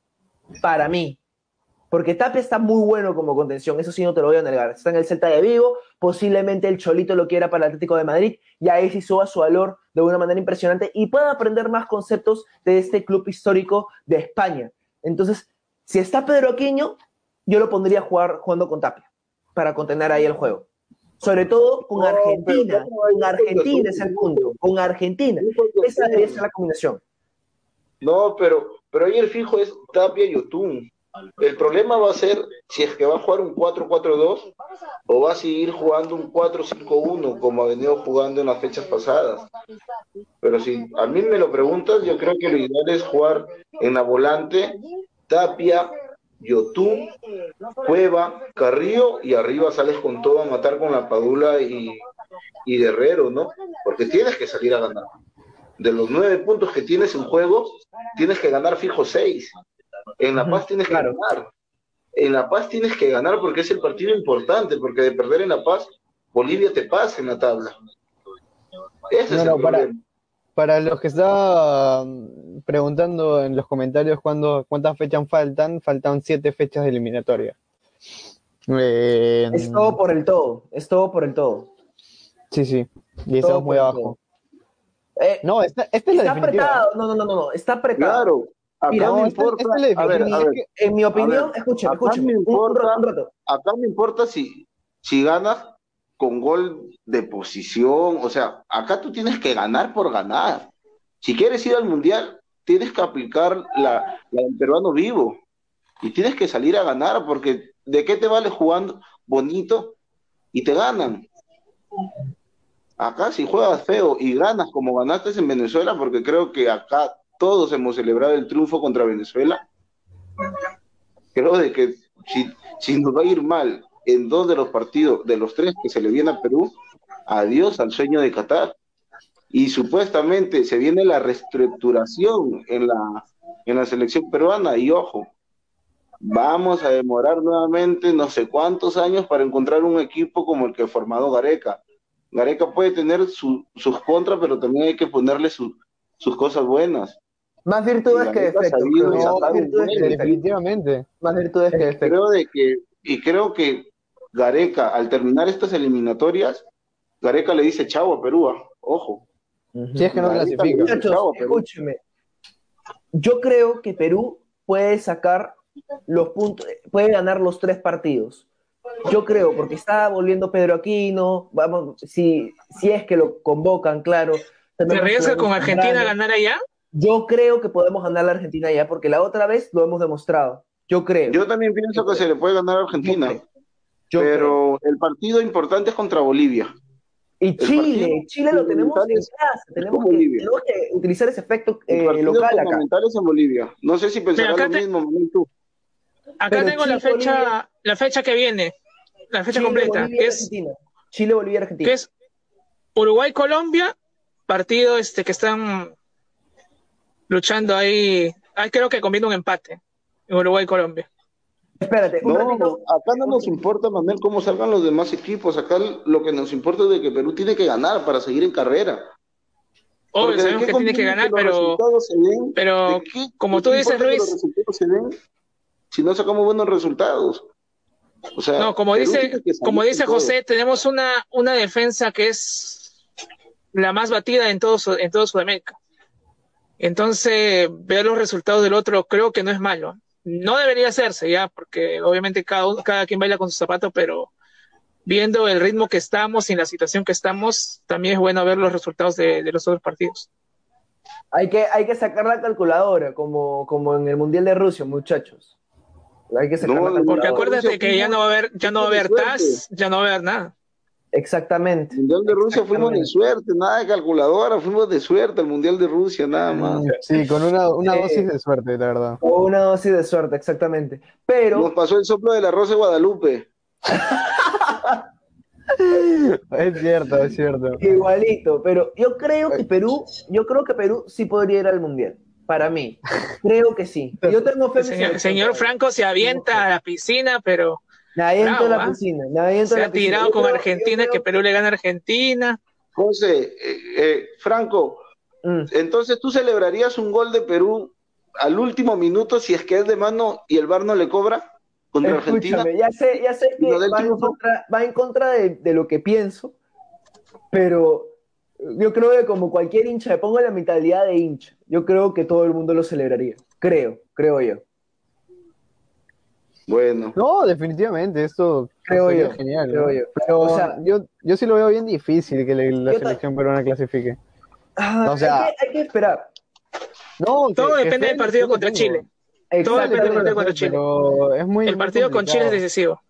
para mí. Porque Tapia está muy bueno como contención, eso sí no te lo voy a negar. Está en el Celta de Vigo, posiblemente el Cholito lo quiera para el Atlético de Madrid, y ahí sí suba su valor de una manera impresionante y pueda aprender más conceptos de este club histórico de España. Entonces, si está Pedro Aquino, yo lo pondría a jugar jugando con Tapia, para contener ahí el juego. Sobre todo con Argentina. pero ¿cómo hay Con Argentina es el punto. Con Argentina. Esa debería ser la combinación. No, pero, pero ahí el fijo es Tapia y Otún. El problema va a ser si es que va a jugar un 4-4-2 o va a seguir jugando un 4-5-1 como ha venido jugando en las fechas pasadas. Pero si a mí me lo preguntas, yo creo que lo ideal es jugar en la volante Tapia, Yotún, Cueva, Carrillo y arriba sales con todo a matar con la Padula y, y Guerrero, ¿no? Porque tienes que salir a ganar. De los nueve puntos que tienes en juego, tienes que ganar fijo seis. En La Paz tienes que Claro. ganar. En La Paz tienes que ganar porque es el partido importante, porque de perder en La Paz, Bolivia te pasa en la tabla. Ese es el no, para- los que estaban preguntando en los comentarios cuándo, cuántas fechas faltan, faltan siete fechas de eliminatoria. Eh, Es todo por el todo. Es todo por el todo. Sí, sí. Y Todo estamos muy abajo. Eh, No, esta, esta es la está definitiva. apretado. No, no, no, no, no. Está apretado. Claro, acá Mira, No, esta, importa. esta es la a ver, definitiva. a ver, En mi opinión, ver, escúchame, acá escúchame. me un- un importa- rato, un rato. acá me importa si, si ganas con gol de posición, o sea, acá tú tienes que ganar por ganar. Si quieres ir al mundial, tienes que aplicar la, la del peruano vivo y tienes que salir a ganar, porque ¿de qué te vale jugando bonito y te ganan? Acá si juegas feo y ganas como ganaste en Venezuela, porque creo que acá todos hemos celebrado el triunfo contra Venezuela, creo de que si, si nos va a ir mal en dos de los partidos, de los tres que se le viene a Perú, adiós al sueño de Qatar. Y supuestamente se viene la reestructuración en la, en la selección peruana y ojo, vamos a demorar nuevamente no sé cuántos años para encontrar un equipo como el que ha formado Gareca. Gareca puede tener su- sus contras, pero también hay que ponerle su- sus cosas buenas. Más virtudes que defectos. Más virtudes que. Definitivamente. Más virtudes que defectos. creo de que y creo que Gareca al terminar estas eliminatorias Gareca le dice chavo a Perú ah, ojo Si es que no Gareca clasifica. Muchachos, chavo escúcheme. Yo creo que Perú puede sacar los puntos, puede ganar los tres partidos. Yo creo, porque está volviendo Pedro Aquino, vamos, si, si es que lo convocan, claro. ¿Te arriesgas con Argentina a ganar allá? Yo creo que podemos ganar la Argentina ya, porque la otra vez lo hemos demostrado. Yo creo. yo también pienso que se le puede ganar a Argentina Yo creo. pero el partido importante es contra Bolivia Y Chile, Chile lo tenemos en casa. Tenemos que, Bolivia. tenemos que utilizar ese efecto eh, local acá. en Bolivia no sé si pensarás lo te- mismo tú Acá Pero tengo la fecha, Bolivia- la fecha que viene, la fecha Chile, completa, Bolivia, que es, Argentina. Chile, Bolivia, Argentina. que es Uruguay-Colombia, partido este que están luchando ahí. Ahí creo que conviene un empate en Uruguay-Colombia. Espérate, un no, ratito. acá no nos importa, Manuel, cómo salgan los demás equipos. Acá lo que nos importa es de que Perú tiene que ganar para seguir en carrera. Obvio, Porque ¿de sabemos que tiene que ganar, pero, pero ¿De qué- como tú dices, Luis, los resultados se den si no sacamos buenos resultados? O sea, no, como dice, como dice todo. José, tenemos una, una defensa que es la más batida en todo, en todo Sudamérica. Entonces, ver los resultados del otro creo que no es malo. No debería hacerse ya, porque obviamente cada, uno- cada quien baila con su zapato, pero viendo el ritmo que estamos y la situación que estamos, también es bueno ver los resultados de, de los otros partidos. Hay que, hay que sacar la calculadora, como, como en el Mundial de Rusia, muchachos. Hay que sacar No, la no, calculadora. Porque acuérdate que ya no va a haber, ya no va a haber TAS, ya no va a haber nada. Exactamente. Mundial de Rusia fuimos de suerte, nada de calculadora, fuimos de suerte al Mundial de Rusia, nada más. Mm, Sí, con una, una Eh, dosis de suerte, la verdad. O una dosis de suerte, exactamente. Pero, Nos pasó el soplo de la Rosa de Guadalupe. Es cierto, es cierto. igualito. Pero yo creo que Perú, yo creo que Perú sí podría ir al Mundial. Para mí. Creo que sí. Yo tengo fe señor, señor Franco se avienta a la piscina, pero Nadie entra la ¿ah? piscina. Nadie entra se ha la piscina. tirado Yo con creo- Argentina, que Perú le gana a Argentina. José, eh, eh, Franco, Mm. entonces tú celebrarías un gol de Perú al último minuto si es que es de mano y el VAR no le cobra? contra Argentina. Escúchame, ya sé, ya sé que va en contra, va en contra de, de lo que pienso, pero yo creo que como cualquier hincha, me pongo la mentalidad de hincha. Yo creo que todo el mundo lo celebraría. Creo, creo yo. Bueno, No, definitivamente, esto Creo sería yo, genial. creo ¿no? yo. Pero O sea- yo, yo sí lo veo bien difícil que le- la selección peruana clasifique. Ah, O sea- hay, que, hay que esperar. No, que- Todo que depende del partido contra tengo. Chile. Todo depende del partido contra Chile. Pero es muy, El muy partido con Chile es decisivo.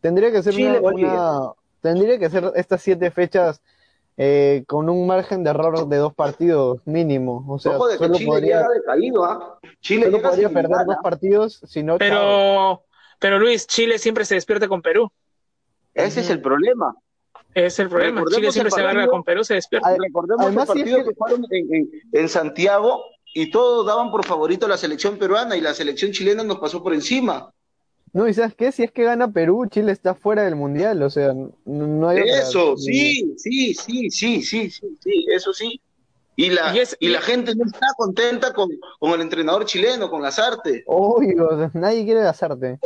Tendría que ser Chile, una- tendría que ser estas siete fechas eh, con un margen de error de dos partidos mínimo. O sea, ojo de que Chile podría, llega decaído, ¿ah? Chile solo llega podría perder nada. dos partidos, si no, chao. Pero, pero Luis, Chile siempre se despierta con Perú. Ese es el problema. Es el problema. Recordemos Chile siempre se agarra con Perú, se despierta. Recordemos Además, el es partido que- que fueron en, en- en Santiago y todos daban por favorito a la selección peruana y la selección chilena nos pasó por encima. No, y ¿sabes qué? Si es que gana Perú, Chile está fuera del Mundial, o sea, no, no hay otra. Eso, sí, sí, sí, sí, sí, sí, sí, eso sí. Y la, Y es- y la y- gente no está contenta con, con el entrenador chileno, con Lazarte. Obvio, nadie quiere Lazarte.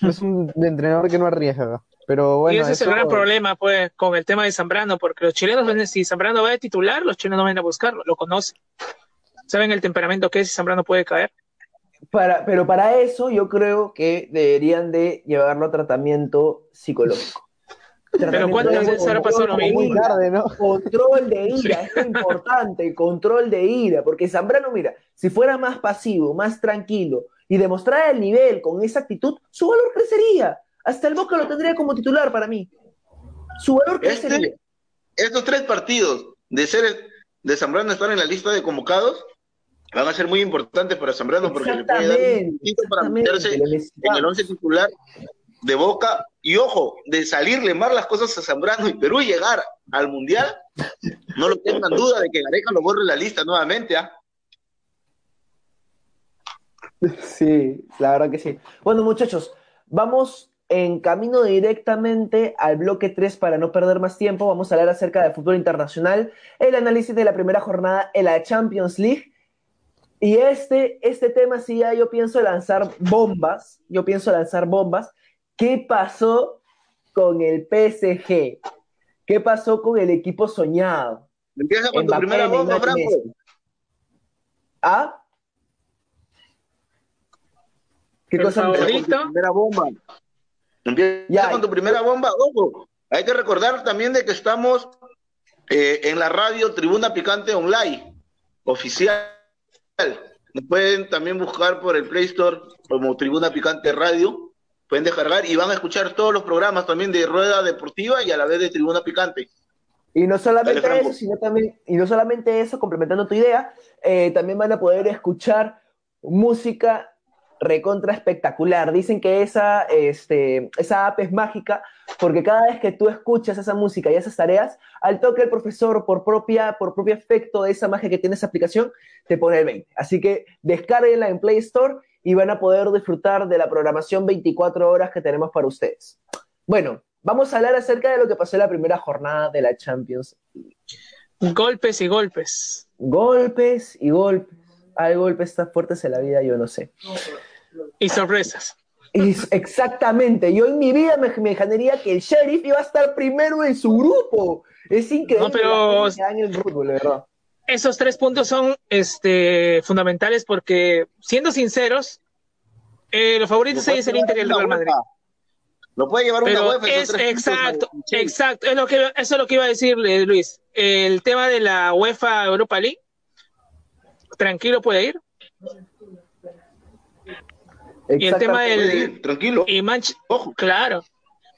Es un entrenador que no arriesga. Pero bueno, y ese es el gran problema, pues, con el tema de Zambrano, porque los chilenos, ven- si Zambrano va de titular, los chilenos van a buscarlo, lo conocen. ¿Saben el temperamento que es si Zambrano puede caer? Para, pero para eso yo creo que deberían de llevarlo a tratamiento psicológico. Pero ¿cuántas veces habrá pasado lo control de mismo? muy ira, tarde, ¿no? Control de ira, es importante, control de ira, porque Zambrano, mira, si fuera más pasivo, más tranquilo y demostrara el nivel con esa actitud, su valor crecería. Hasta el Boca lo tendría como titular para mí. Su valor crecería. Este, estos tres partidos de ser de Zambrano estar en la lista de convocados van a ser muy importantes para Zambrano porque le puede dar un para meterse en el once titular de Boca y ojo, de salirle mal las cosas a Zambrano y Perú llegar al Mundial, no lo tengan duda de que Gareca lo borre la lista nuevamente, ¿ah? Sí, la verdad que sí. Bueno, muchachos, vamos en camino directamente al bloque 3 para no perder más tiempo. Vamos a hablar acerca del fútbol internacional, el análisis de la primera jornada en la Champions League. Y este, este tema sí ya yo pienso lanzar bombas, yo pienso lanzar bombas. ¿Qué pasó con el PSG? ¿Qué pasó con el equipo soñado? Empieza con tu Mbappé, primera bomba, Franco. ¿Ah? ¿Qué El cosa? favorito. Empieza con tu primera bomba. Empieza Ya. con tu primera bomba. Ojo, hay que recordar también de que estamos eh, en la radio Tribuna Picante Online, oficial. Nos pueden también buscar por el Play Store como Tribuna Picante Radio. Pueden descargar y van a escuchar todos los programas también de Rueda Deportiva y a la vez de Tribuna Picante. Y no solamente Dale, eso, sino también, y no solamente eso, complementando tu idea, eh, también van a poder escuchar música recontra espectacular. Dicen que esa, este, esa app es mágica porque cada vez que tú escuchas esa música y esas tareas, al toque el profesor, por, propia, por propio efecto de esa magia que tiene esa aplicación, te pone el 20. Así que descárguenla en Play Store y van a poder disfrutar de la programación 24 horas que tenemos para ustedes. Bueno, vamos a hablar acerca de lo que pasó en la primera jornada de la Champions. Golpes y golpes. Golpes y golpes. Hay golpes tan fuertes en la vida, yo no sé. Y sorpresas. Y exactamente, yo en mi vida me, me que el sheriff iba a estar primero en su grupo. Es increíble No, pero- en el fútbol, de verdad. Esos tres puntos son este, fundamentales porque, siendo sinceros, eh, los favoritos ahí es el Inter y el Real Madrid. Lo puede llevar una Pero UEFA. esos es exacto, puntos, exacto, es lo que, eso es lo que iba a decirle Luis. El tema de la UEFA Europa League, tranquilo puede ir. Y el tema del- ir, Tranquilo. Y Manch, Ojo. claro,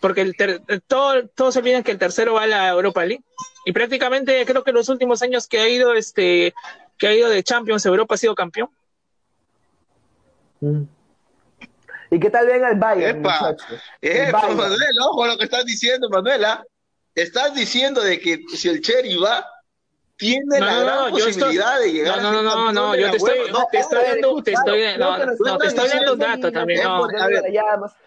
porque el ter- todo, todos se olvidan que el tercero va a la Europa League. Y prácticamente creo que los últimos años que ha ido este que ha ido de Champions Europa ha sido campeón. Mm. ¿Y qué tal ven al Bayern, Epa, muchachos? El Bayern. Manuel, ojo lo que estás diciendo, Manuela. Estás diciendo de que si el Cherry va, tiene No, la gran no, posibilidad de llegar No, no, no, no, yo te estoy, UEFA. No, te estoy dando, te estoy, no, te estoy dando un dato también, no.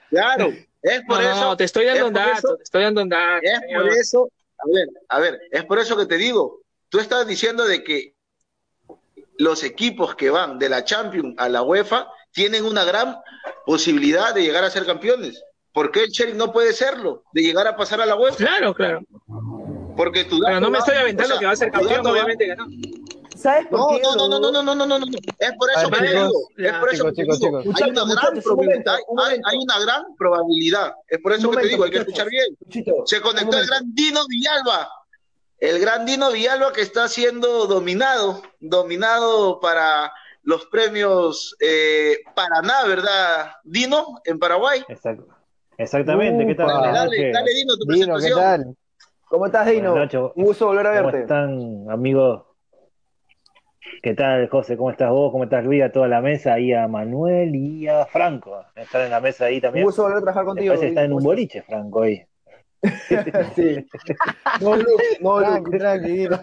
Claro, es por eso. no, te estoy dando un dato, te estoy dando un dato. Es por eso, a ver, a ver, es por eso que te digo, tú estás diciendo de que los equipos que van de la Champions a la UEFA tienen una gran posibilidad de llegar a ser campeones. ¿Por qué el Sheriff no puede serlo? De llegar a pasar a la web. Claro, claro. Porque tu Pero no me estoy aventando que va a ser campeón, obviamente que no. ¿Sabes por qué? No, no, no, no, no, no, no, no. Es por eso ah, que digo. Es por eso que digo. Hay una gran probabilidad. Es por eso que te digo, hay que escuchar bien. Se conectó el gran Dino Villalba el gran Dino Villalba que está siendo dominado, dominado para los premios eh, Paraná, ¿verdad, Dino? En Paraguay. Exacto. Exactamente, ¿qué tal? Dale, ah, dale, Dino, tu Dino, ¿qué tal? ¿Cómo estás, Dino? Buenas noches. Un gusto volver a ¿Cómo verte. están, amigos? ¿Qué tal, José? ¿Cómo estás vos? ¿Cómo estás, Luis? A toda la mesa, ahí a Manuel y a Franco. Están en la mesa ahí Un también. gusto volver a trabajar contigo. parece que está en un boliche, Franco, ahí. Sí. No, Luke, no, Tranqui, Luke. tranqui, Dino.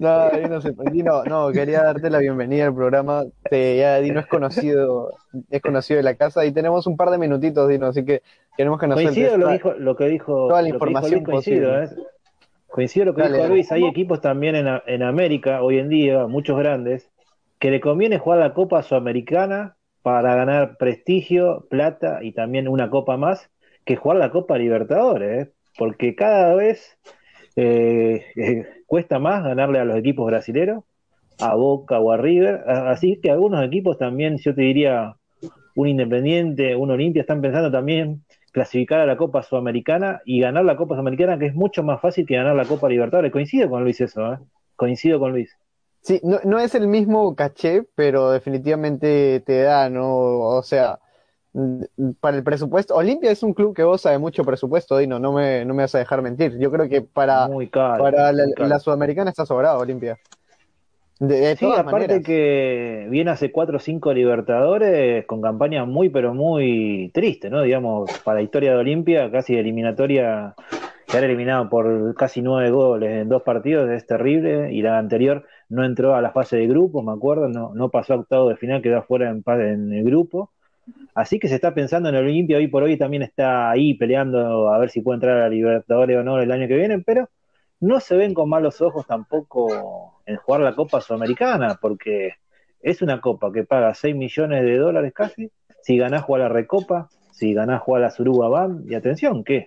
No, Dino, no, quería darte la bienvenida al programa. Te- ya Dino es conocido, es conocido de la casa y tenemos un par de minutitos, Dino, así que queremos que nos Coincido lo, que dijo, lo que dijo, toda la información Luis, coincido, ¿eh? Coincido lo que Dale, dijo. Luis. Hay equipos también en, en América, hoy en día, muchos grandes, que le conviene jugar la Copa Sudamericana para ganar prestigio, plata y también una copa más, que jugar la Copa Libertadores, ¿eh? porque cada vez eh, eh, cuesta más ganarle a los equipos brasileños, a Boca o a River, así que algunos equipos también, yo te diría, un Independiente, un Olimpia, están pensando también clasificar a la Copa Sudamericana y ganar la Copa Sudamericana, que es mucho más fácil que ganar la Copa Libertadores. Coincido con Luis eso, ¿eh? Coincido con Luis. Sí, no, no es el mismo caché, pero definitivamente te da, ¿no? O sea, para el presupuesto, Olimpia es un club que goza de mucho presupuesto, Dino, no me, no me vas a dejar mentir. Yo creo que para, caro. para la, Sudamericana está sobrado Olimpia. De, de Sí, todas aparte maneras. que viene hace 4 o 5 Libertadores con campaña muy, pero muy triste, ¿no? Digamos, para la historia de Olimpia, casi eliminatoria, quedar eliminado por casi 9 goles en dos partidos es terrible, y la anterior no entró a la fase de grupos, me acuerdo, no, no pasó a octavo de final, quedó afuera en, en el grupo. Así que se está pensando en el Olimpia hoy por hoy, también está ahí peleando a ver si puede entrar a la Libertadores o no el año que viene, pero no se ven con malos ojos tampoco en jugar la Copa Sudamericana, porque es una copa que paga 6 millones de dólares casi. Si ganás, jugar la Recopa. Si ganás, jugar la Suruga BAM. Y atención, que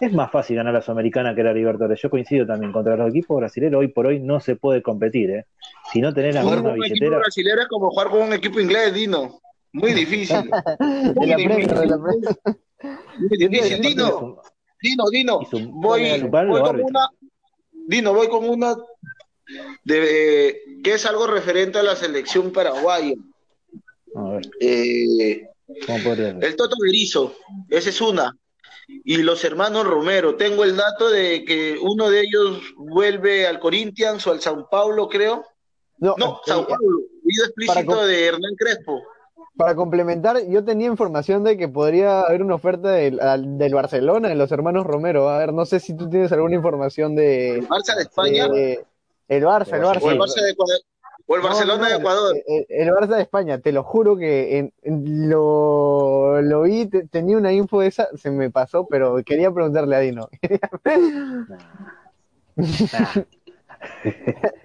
es más fácil ganar la Sudamericana que la Libertadores. Yo coincido también contra los equipos brasileños. Hoy por hoy no se puede competir. ¿eh? Si no tenés la Jugar misma con un equipo billetera. brasileño es como jugar con un equipo inglés, Dino. Muy difícil. Muy la difícil. La. Muy difícil. Dino, Dino, Dino, voy, con una, Dino, voy con una de que es algo referente a la selección paraguaya. A ver, Eh, el Toto Berizzo, esa es una. Y los hermanos Romero, tengo el dato de que uno de ellos vuelve al Corinthians o al Sao Paulo, creo. No, No, eh, Sao Paulo, video explícito de Hernán Crespo. Para complementar, yo tenía información de que podría haber una oferta del, al- del Barcelona, de los hermanos Romero. A ver, no sé si tú tienes alguna información de, Barça de España de- el Barça, el Barça. o el Barça de Ecuador. O el Barcelona no, de Ecuador. El, el Barça de España, te lo juro que en- en- lo, lo vi, te- tenía una info esa, se me pasó, pero quería preguntarle a Dino.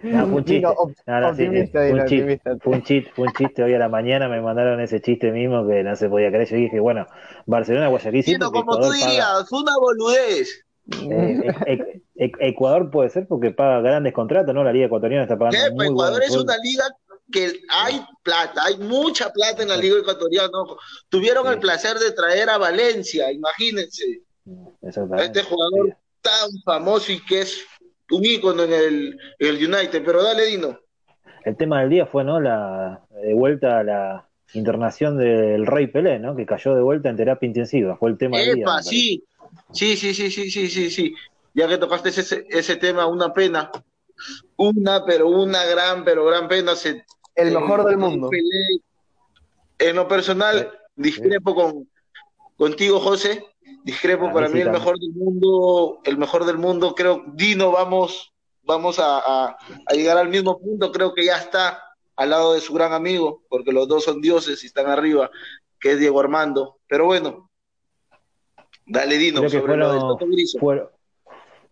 No, fue un chiste. No, no, sí, sí, fue un chiste, optimista. fue un chiste, fue un chiste hoy a la mañana, me mandaron ese chiste mismo que no se podía creer. Yo dije, bueno, Barcelona, Guayaquil, sí, porque como tú Ecuador paga, dirías, fue una boludez. eh, e- e- e- Ecuador puede ser porque paga grandes contratos, ¿no? La Liga Ecuatoriana está pagando Jefe, muy Ecuador es una liga que hay plata, hay mucha plata en la liga ecuatoriana. Tuvieron Sí. el placer de traer a Valencia, imagínense, a este jugador Sí. tan famoso y que es un ícono en el, en el United. Pero dale, Dino. El tema del día fue, ¿no? La de vuelta a la internación del Rey Pelé, ¿no? Que cayó de vuelta en terapia intensiva. Fue el tema del día. sí. Sí, sí, sí, sí, sí, sí, sí. Ya que tocaste ese, ese tema, una pena. Una, pero una gran, pero gran pena. Se, El mejor del mundo. Pelé. En lo personal, discrepo con contigo, José. Discrepo Para para mí el mejor del mundo, el mejor del mundo, creo, Dino, vamos, vamos a, a- a llegar al mismo punto, creo que ya está al lado de su gran amigo, porque los dos son dioses y están arriba, que es Diego Armando. Pero bueno, dale Dino, Creo que sobre lo del fueron, Toto Berizzo. fue-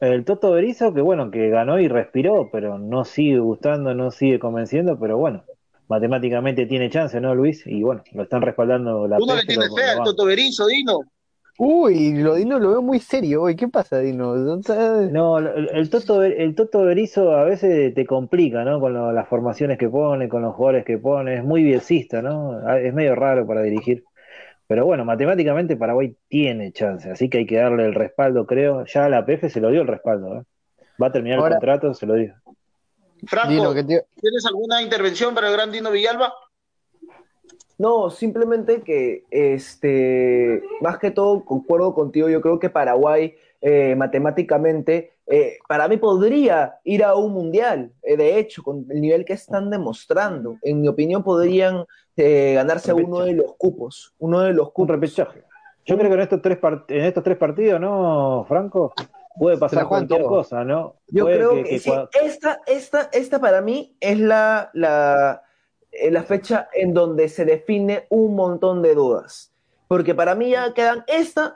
el Toto Berizzo, que bueno, que ganó y respiró, pero no sigue gustando, no sigue convenciendo, pero bueno, matemáticamente tiene chance, ¿no, Luis? Y bueno, lo están respaldando la Tú no le tienes fe al. Toto Berizzo, Dino. Uy, lo Dino lo veo muy serio hoy. ¿Qué pasa, Dino? ¿No el, Toto, el Toto Berizzo a veces te complica, ¿no? Con lo- las formaciones que pone, con los jugadores que pone, es muy bielcista, ¿no? Ah, Es medio raro para dirigir. Pero bueno, matemáticamente Paraguay tiene chance, así que hay que darle el respaldo, creo. Ya a la PF se lo dio el respaldo, ¿eh? Va a terminar Ahora- el contrato, se lo dio. Franco, Dino, que te- ¿tienes alguna intervención para el gran Dino Villalba? No, simplemente que, este, más que todo, concuerdo contigo, yo creo que Paraguay, eh, matemáticamente, eh, para mí podría ir a un mundial, eh, de hecho, con el nivel que están demostrando. En mi opinión, podrían eh, ganarse Repechaje. uno de los cupos, uno de los Un cupos. repechaje. Yo creo que en estos tres, part- en estos tres partidos, ¿no, Franco? Puede pasar cualquier todo. cosa, ¿no? Yo Puede creo que- que, que sí, esta, esta, esta para mí es la, la, eh, la fecha en donde se define un montón de dudas. Porque para mí ya quedan esta,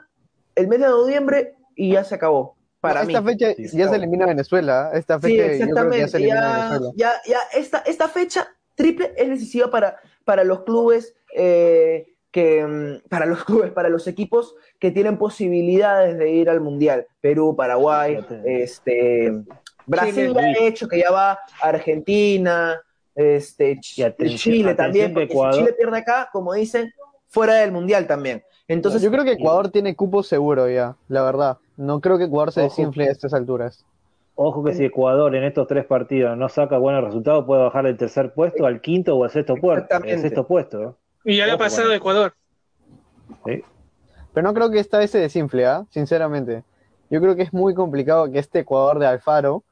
el mes de noviembre, y ya se acabó. Para esta mí. fecha Sí. ya se elimina Venezuela. ¿eh? Esta fecha ya se elimina Ya, Venezuela. ya, ya esta, esta fecha triple es decisiva para, para los clubes eh, que mm, para los clubes, para los equipos que tienen posibilidades de ir al mundial. Perú, Paraguay, este Brasil ha hecho que ya va Argentina, este Ch- Y atención- Chile también, porque Ecuador- si Chile pierde acá, como dicen, fuera del mundial también. Entonces, yo creo que Ecuador tiene cupo seguro ya, la verdad. No creo que Ecuador se desinfle a estas alturas. Ojo que si Ecuador en estos tres partidos no saca buenos resultados, puede bajar del tercer puesto al quinto o al sexto, puerto, sexto puesto. ¿no? Y ya le ha pasado bueno. a Ecuador. Sí. Pero no creo que esta vez se desinfle, ¿ah? sinceramente. Yo creo que es muy complicado que este Ecuador de Alfaro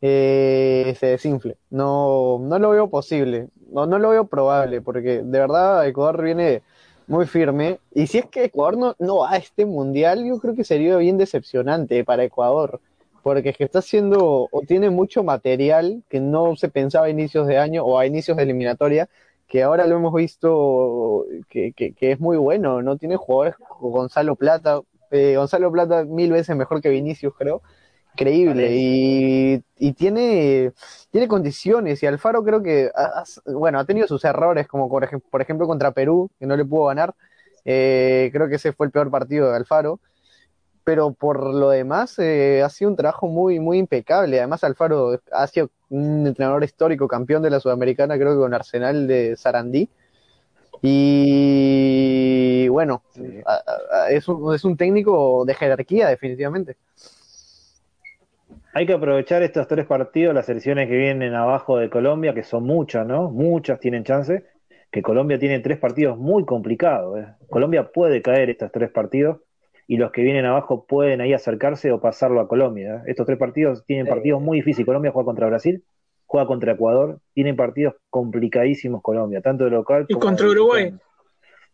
eh, se desinfle. No, no lo veo posible, no, no lo veo probable, porque de verdad Ecuador viene muy firme. Y si es que Ecuador no, no va a este mundial, yo creo que sería bien decepcionante para Ecuador, porque es que está haciendo o tiene mucho material que no se pensaba a inicios de año o a inicios de eliminatoria que ahora lo hemos visto que, que- que es muy bueno, ¿no? Tiene jugadores como Gonzalo Plata, eh, Gonzalo Plata mil veces mejor que Vinicius, creo. Increíble. Y, y tiene, tiene condiciones. Y Alfaro creo que, ha- bueno, ha tenido sus errores, como por ejemplo, por ejemplo contra Perú, que no le pudo ganar. Eh, creo que ese fue el peor partido de Alfaro. Pero por lo demás, eh, ha sido un trabajo muy, muy impecable. Además, Alfaro ha sido un entrenador histórico, campeón de la Sudamericana, creo que con Arsenal de Sarandí. Y bueno, a- a- a- es un, es un técnico de jerarquía, definitivamente. Hay que aprovechar estos tres partidos, las selecciones que vienen abajo de Colombia, que son muchas, ¿no? Muchas tienen chance, que Colombia tiene tres partidos muy complicados. ¿eh? Colombia puede caer estos tres partidos y los que vienen abajo pueden ahí acercarse o pasarlo a Colombia. ¿eh? Estos tres partidos tienen Sí. partidos muy difíciles. Colombia juega contra Brasil, juega contra Ecuador, tienen partidos complicadísimos Colombia, tanto de local Y como contra de Uruguay.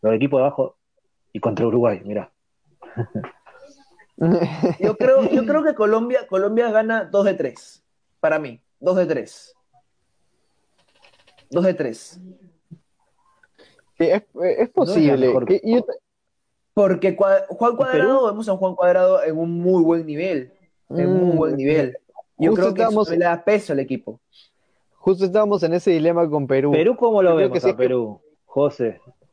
Los equipos de abajo y contra Uruguay, mira. Yo creo, yo creo que Colombia, Colombia gana 2 de 3. Para mí, 2 de 3. 2 de 3. Sí, es, es posible. Que- yo- Porque Cua- Juan Cuadrado, vemos a Juan Cuadrado en un muy buen nivel. En muy Mm, buen nivel. Yo justo creo que eso le da peso al equipo. justo estábamos en ese dilema con Perú. Perú, ¿cómo lo Yo creo vemos que sí a es que- Perú?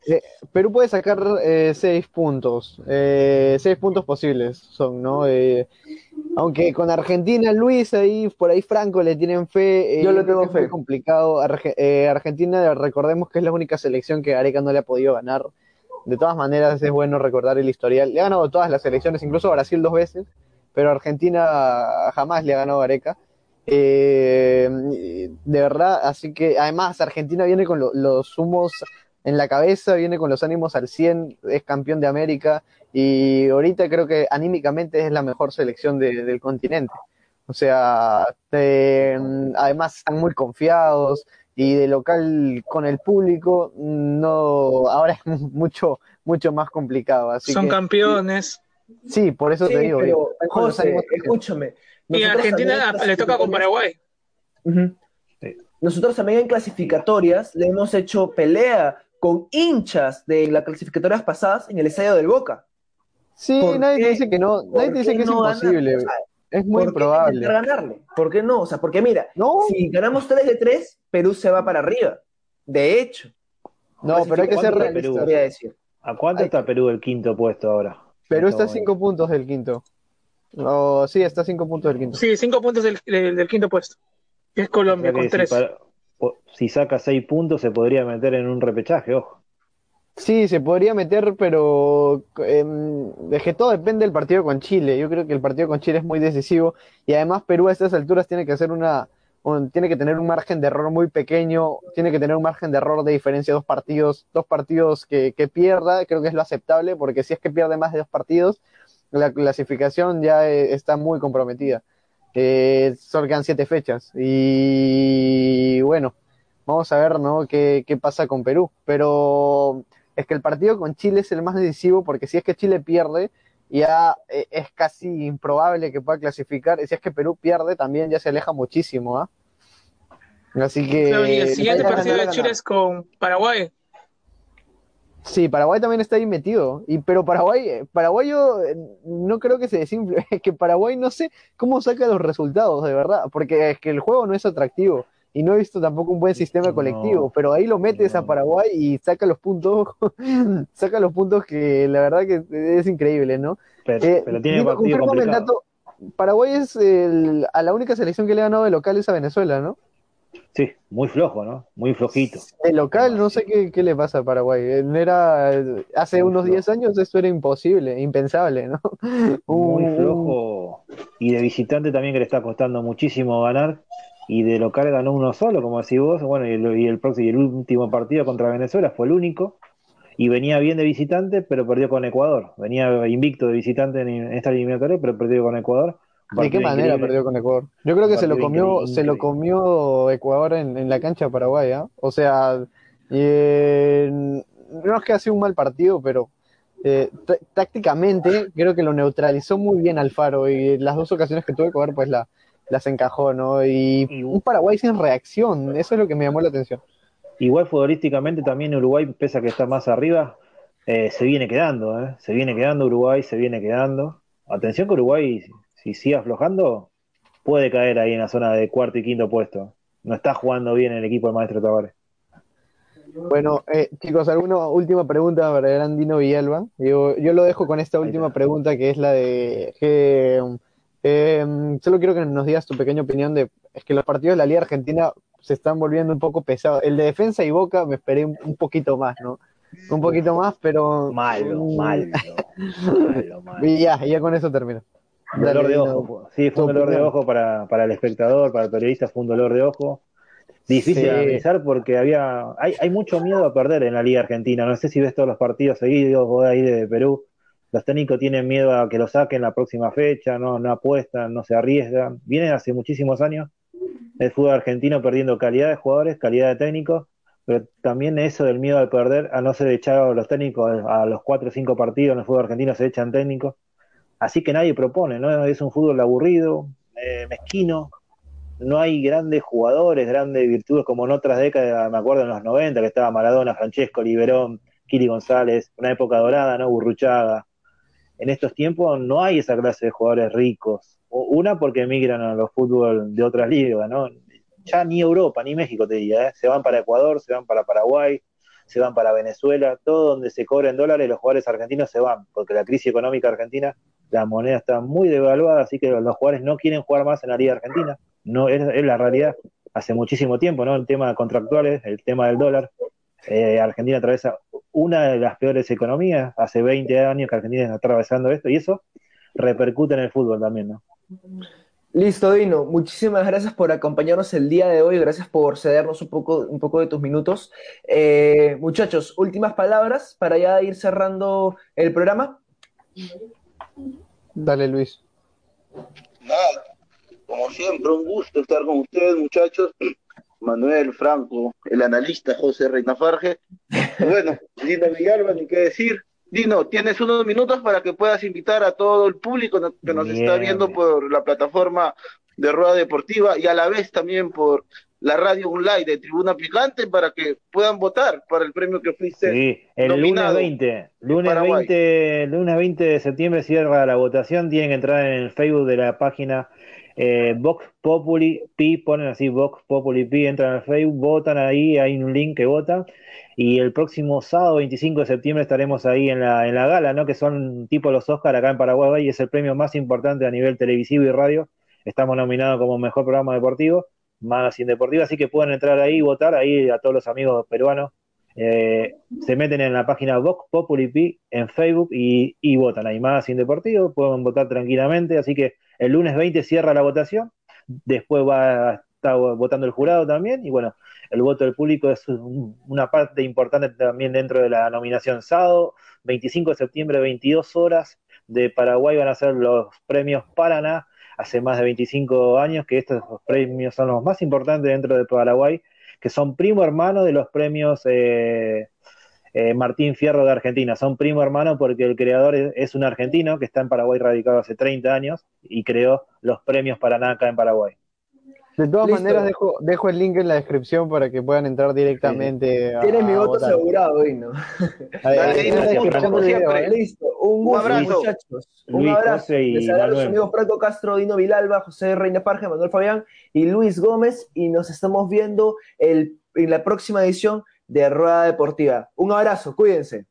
José. Perú puede sacar eh, seis puntos, eh, seis puntos posibles son, ¿no? Eh, aunque con Argentina, Luis, ahí por ahí Franco le tienen fe. eh, Yo le tengo es muy fe. complicado. Arge- eh, Argentina, recordemos que es la única selección que Gareca no le ha podido ganar. De todas maneras, es bueno recordar el historial. Le ha ganado todas las selecciones, incluso Brasil dos veces, pero Argentina jamás le ha ganado a Gareca. Eh, de verdad, así que además Argentina viene con lo- los humos en la cabeza, viene con los ánimos al 100, es campeón de América y ahorita creo que anímicamente es la mejor selección de- del continente. O sea, eh, además están muy confiados y de local con el público no, ahora es mucho mucho más complicado. Así Son que campeones. sí, por eso Sí, te digo. pero, están con los José, ánimos al 100. escúchame. Y Argentina le toca con Paraguay. Ujú. Sí. Nosotros también en clasificatorias le hemos hecho pelea con hinchas de las clasificatorias pasadas en el estadio del Boca. Sí, ¿Por nadie qué- te dice que no, nadie ¿Por te dice que es no ganar? imposible. O sea, es muy ¿por qué probable. ganarle? ¿Por qué no? O sea, porque mira, No, si ganamos 3 de 3, Perú se va para arriba. De hecho. No, pero hay que ser ¿Cuánto realista. Decir. ¿A cuánto Hay está Perú el quinto puesto ahora? Perú está a Está cinco puntos del quinto. Oh, sí, está a cinco puntos del quinto. Sí, cinco puntos del, del- del quinto puesto. Es Colombia O sea que con si tres. para- o- si saca seis puntos se podría meter en un repechaje, ojo. Sí, se podría meter, pero em, es que todo depende del partido con Chile. Yo creo que el partido con Chile es muy decisivo y además Perú a estas alturas tiene que hacer una, un- tiene que tener un margen de error muy pequeño, tiene que tener un margen de error de diferencia dos partidos, dos partidos que, que pierda, creo que es lo aceptable, porque si es que pierde más de dos partidos, la clasificación ya eh, está muy comprometida. Eh, solo quedan siete fechas y bueno, vamos a ver, ¿no? qué, qué pasa con Perú, pero es que el partido con Chile es el más decisivo porque si es que Chile pierde, ya eh, es casi improbable que pueda clasificar. Y si es que Perú pierde, también ya se aleja muchísimo, ¿ah? Así que... Claro, y el siguiente partido de Chile es con Paraguay. Sí, Paraguay también está ahí metido. Y, pero Paraguay, eh, Paraguay yo eh, no creo que se desinfle. Es que Paraguay no sé cómo saca los resultados, de verdad. Porque es que el juego no es atractivo. Y no he visto tampoco un buen sistema No, colectivo. Pero ahí lo metes a no. Paraguay y saca los puntos. saca los puntos que la verdad que es increíble, ¿no? Pero, Eh, pero tiene dato. Paraguay es el- a la única selección que le ha ganado de local es a Venezuela, ¿no? Sí, muy flojo, ¿no? Muy flojito. De local, no sé qué, qué le pasa a Paraguay. Eh, Era, hace Muy unos flojo. 10 años esto era imposible, impensable, ¿no? Muy Un- flojo. Y de visitante también que le está costando muchísimo ganar. Y de local ganó uno solo, como decís vos. Bueno, y el, y el próximo y el último partido contra Venezuela fue el único. Y venía bien de visitante, pero perdió con Ecuador. Venía invicto de visitante en, en esta eliminatoria, pero perdió con Ecuador. ¿De qué manera increíble. perdió con Ecuador? Yo creo que se lo comió, increíble, se lo comió Ecuador en, en la cancha de Paraguay, ¿ah? O sea, eh, no es que ha sido un mal partido, pero eh, tá- tácticamente creo que lo neutralizó muy bien Alfaro y las dos ocasiones que tuvo Ecuador pues la, las encajó, ¿no? Y Y- un Paraguay sin reacción, eso es lo que me llamó la atención. Igual futbolísticamente también Uruguay, pese a que está más arriba, eh, se viene quedando, ¿eh? Se viene quedando Uruguay, se viene quedando. Atención que Uruguay, si, si sigue aflojando, puede caer ahí en la zona de cuarto y quinto puesto. No está jugando bien el equipo del maestro Tavares. Bueno, eh, chicos, ¿alguna última pregunta para el Andino Villalba? Yo, yo lo dejo con esta última pregunta que es la de que eh, solo quiero que nos digas tu pequeña opinión de es que los partidos de la Liga Argentina se están volviendo un poco pesados. El de defensa y Boca me esperé un, un poquito más, ¿no? Un poquito más, pero Malo, malo, malo, malo. Y ya, y ya con eso termino. Un dolor de ojo. Sí, fue un dolor de ojo para, para el espectador, para el periodista, fue un dolor de ojo. Difícil Sí. de analizar porque había, hay, hay mucho miedo a perder en la Liga Argentina. No sé si ves todos los partidos seguidos, vos de ahí de Perú. Los técnicos tienen miedo a que lo saquen la próxima fecha, no, no apuestan, no se arriesgan. Vienen hace muchísimos años el fútbol argentino perdiendo calidad de jugadores, calidad de técnicos, pero también eso del miedo al perder, a no ser echados los técnicos a los cuatro o cinco partidos en el fútbol argentino se echan técnicos. Así que nadie propone, ¿no? Es un fútbol aburrido, eh, mezquino, no hay grandes jugadores, grandes virtudes como en otras décadas, me acuerdo en los 90 que estaba Maradona, Francesco, Liberón, Kiri González, una época dorada, ¿no? Burruchaga. En estos tiempos no hay esa clase de jugadores ricos. Una porque emigran a los fútbol de otras ligas, ¿no? Ya ni Europa, ni México te diría, ¿eh? Se van para Ecuador, se van para Paraguay, se van para Venezuela, todo donde se cobren dólares, los jugadores argentinos se van, porque la crisis económica argentina, la moneda está muy devaluada, así que los jugadores no quieren jugar más en la Liga Argentina. No es, es la realidad hace muchísimo tiempo, ¿no? El tema de contractuales, el tema del dólar. Eh, Argentina atraviesa una de las peores economías, hace 20 años que Argentina está atravesando esto, y eso repercute en el fútbol también, ¿no? Listo, Dino. Muchísimas gracias por acompañarnos el día de hoy. Gracias por cedernos un poco, un poco de tus minutos. Eh, muchachos, últimas palabras para ya ir cerrando el programa. Dale, Luis. Nada, como siempre, un gusto estar con ustedes, muchachos. Manuel Franco, el analista José Reinafarge. Y bueno, Dino Villalba, ni qué decir. Dino, tienes unos minutos para que puedas invitar a todo el público que nos está Bien. viendo por la plataforma de Rueda Deportiva y a la vez también por la radio online de Tribuna Picante para que puedan votar para el premio que fuiste. Sí, el lunes nominado 20, lunes Paraguay. 20, lunes 20 de septiembre cierra la votación, tienen que entrar en el Facebook de la página eh, Vox Populi Pi, ponen así Vox Populi Pi, entran al Facebook, votan ahí, hay un link que votan. Y el próximo sábado 25 de septiembre estaremos ahí en la, en la gala, ¿no? Que son tipo los Oscar acá en Paraguay y es el premio más importante a nivel televisivo y radio. Estamos nominados como mejor programa deportivo, Magazine Deportivo, así que pueden entrar ahí y votar ahí a todos los amigos peruanos. Eh, se meten en la página Vox Populi Pi en Facebook y, votan. Ahí Magazine Deportivo, pueden votar tranquilamente, así que el lunes 20 cierra la votación, después va a estar votando el jurado también, y bueno, el voto del público es una parte importante también dentro de la nominación. Sábado, 25 de septiembre, 22 horas, de Paraguay van a ser los premios Paraná, hace más de 25 años que estos premios son los más importantes dentro de Paraguay, que son primo hermano de los premios eh, eh, Martín Fierro de Argentina. Son primo hermano porque el creador es, un argentino que está en Paraguay radicado hace 30 años y creó los premios Paraná acá en Paraguay. De todas maneras, dejo, dejo el link en la descripción para que puedan entrar directamente. Tienes mi voto asegurado hoy, ¿no? Listo. Un, abrazo, muchachos. Un abrazo. Y Les a los amigos Franco Castro, Dino Vilalba, José Reina Parge, Manuel Fabián y Luis Gómez. Y nos estamos viendo el, en la próxima edición de Rueda Deportiva. Un abrazo, cuídense.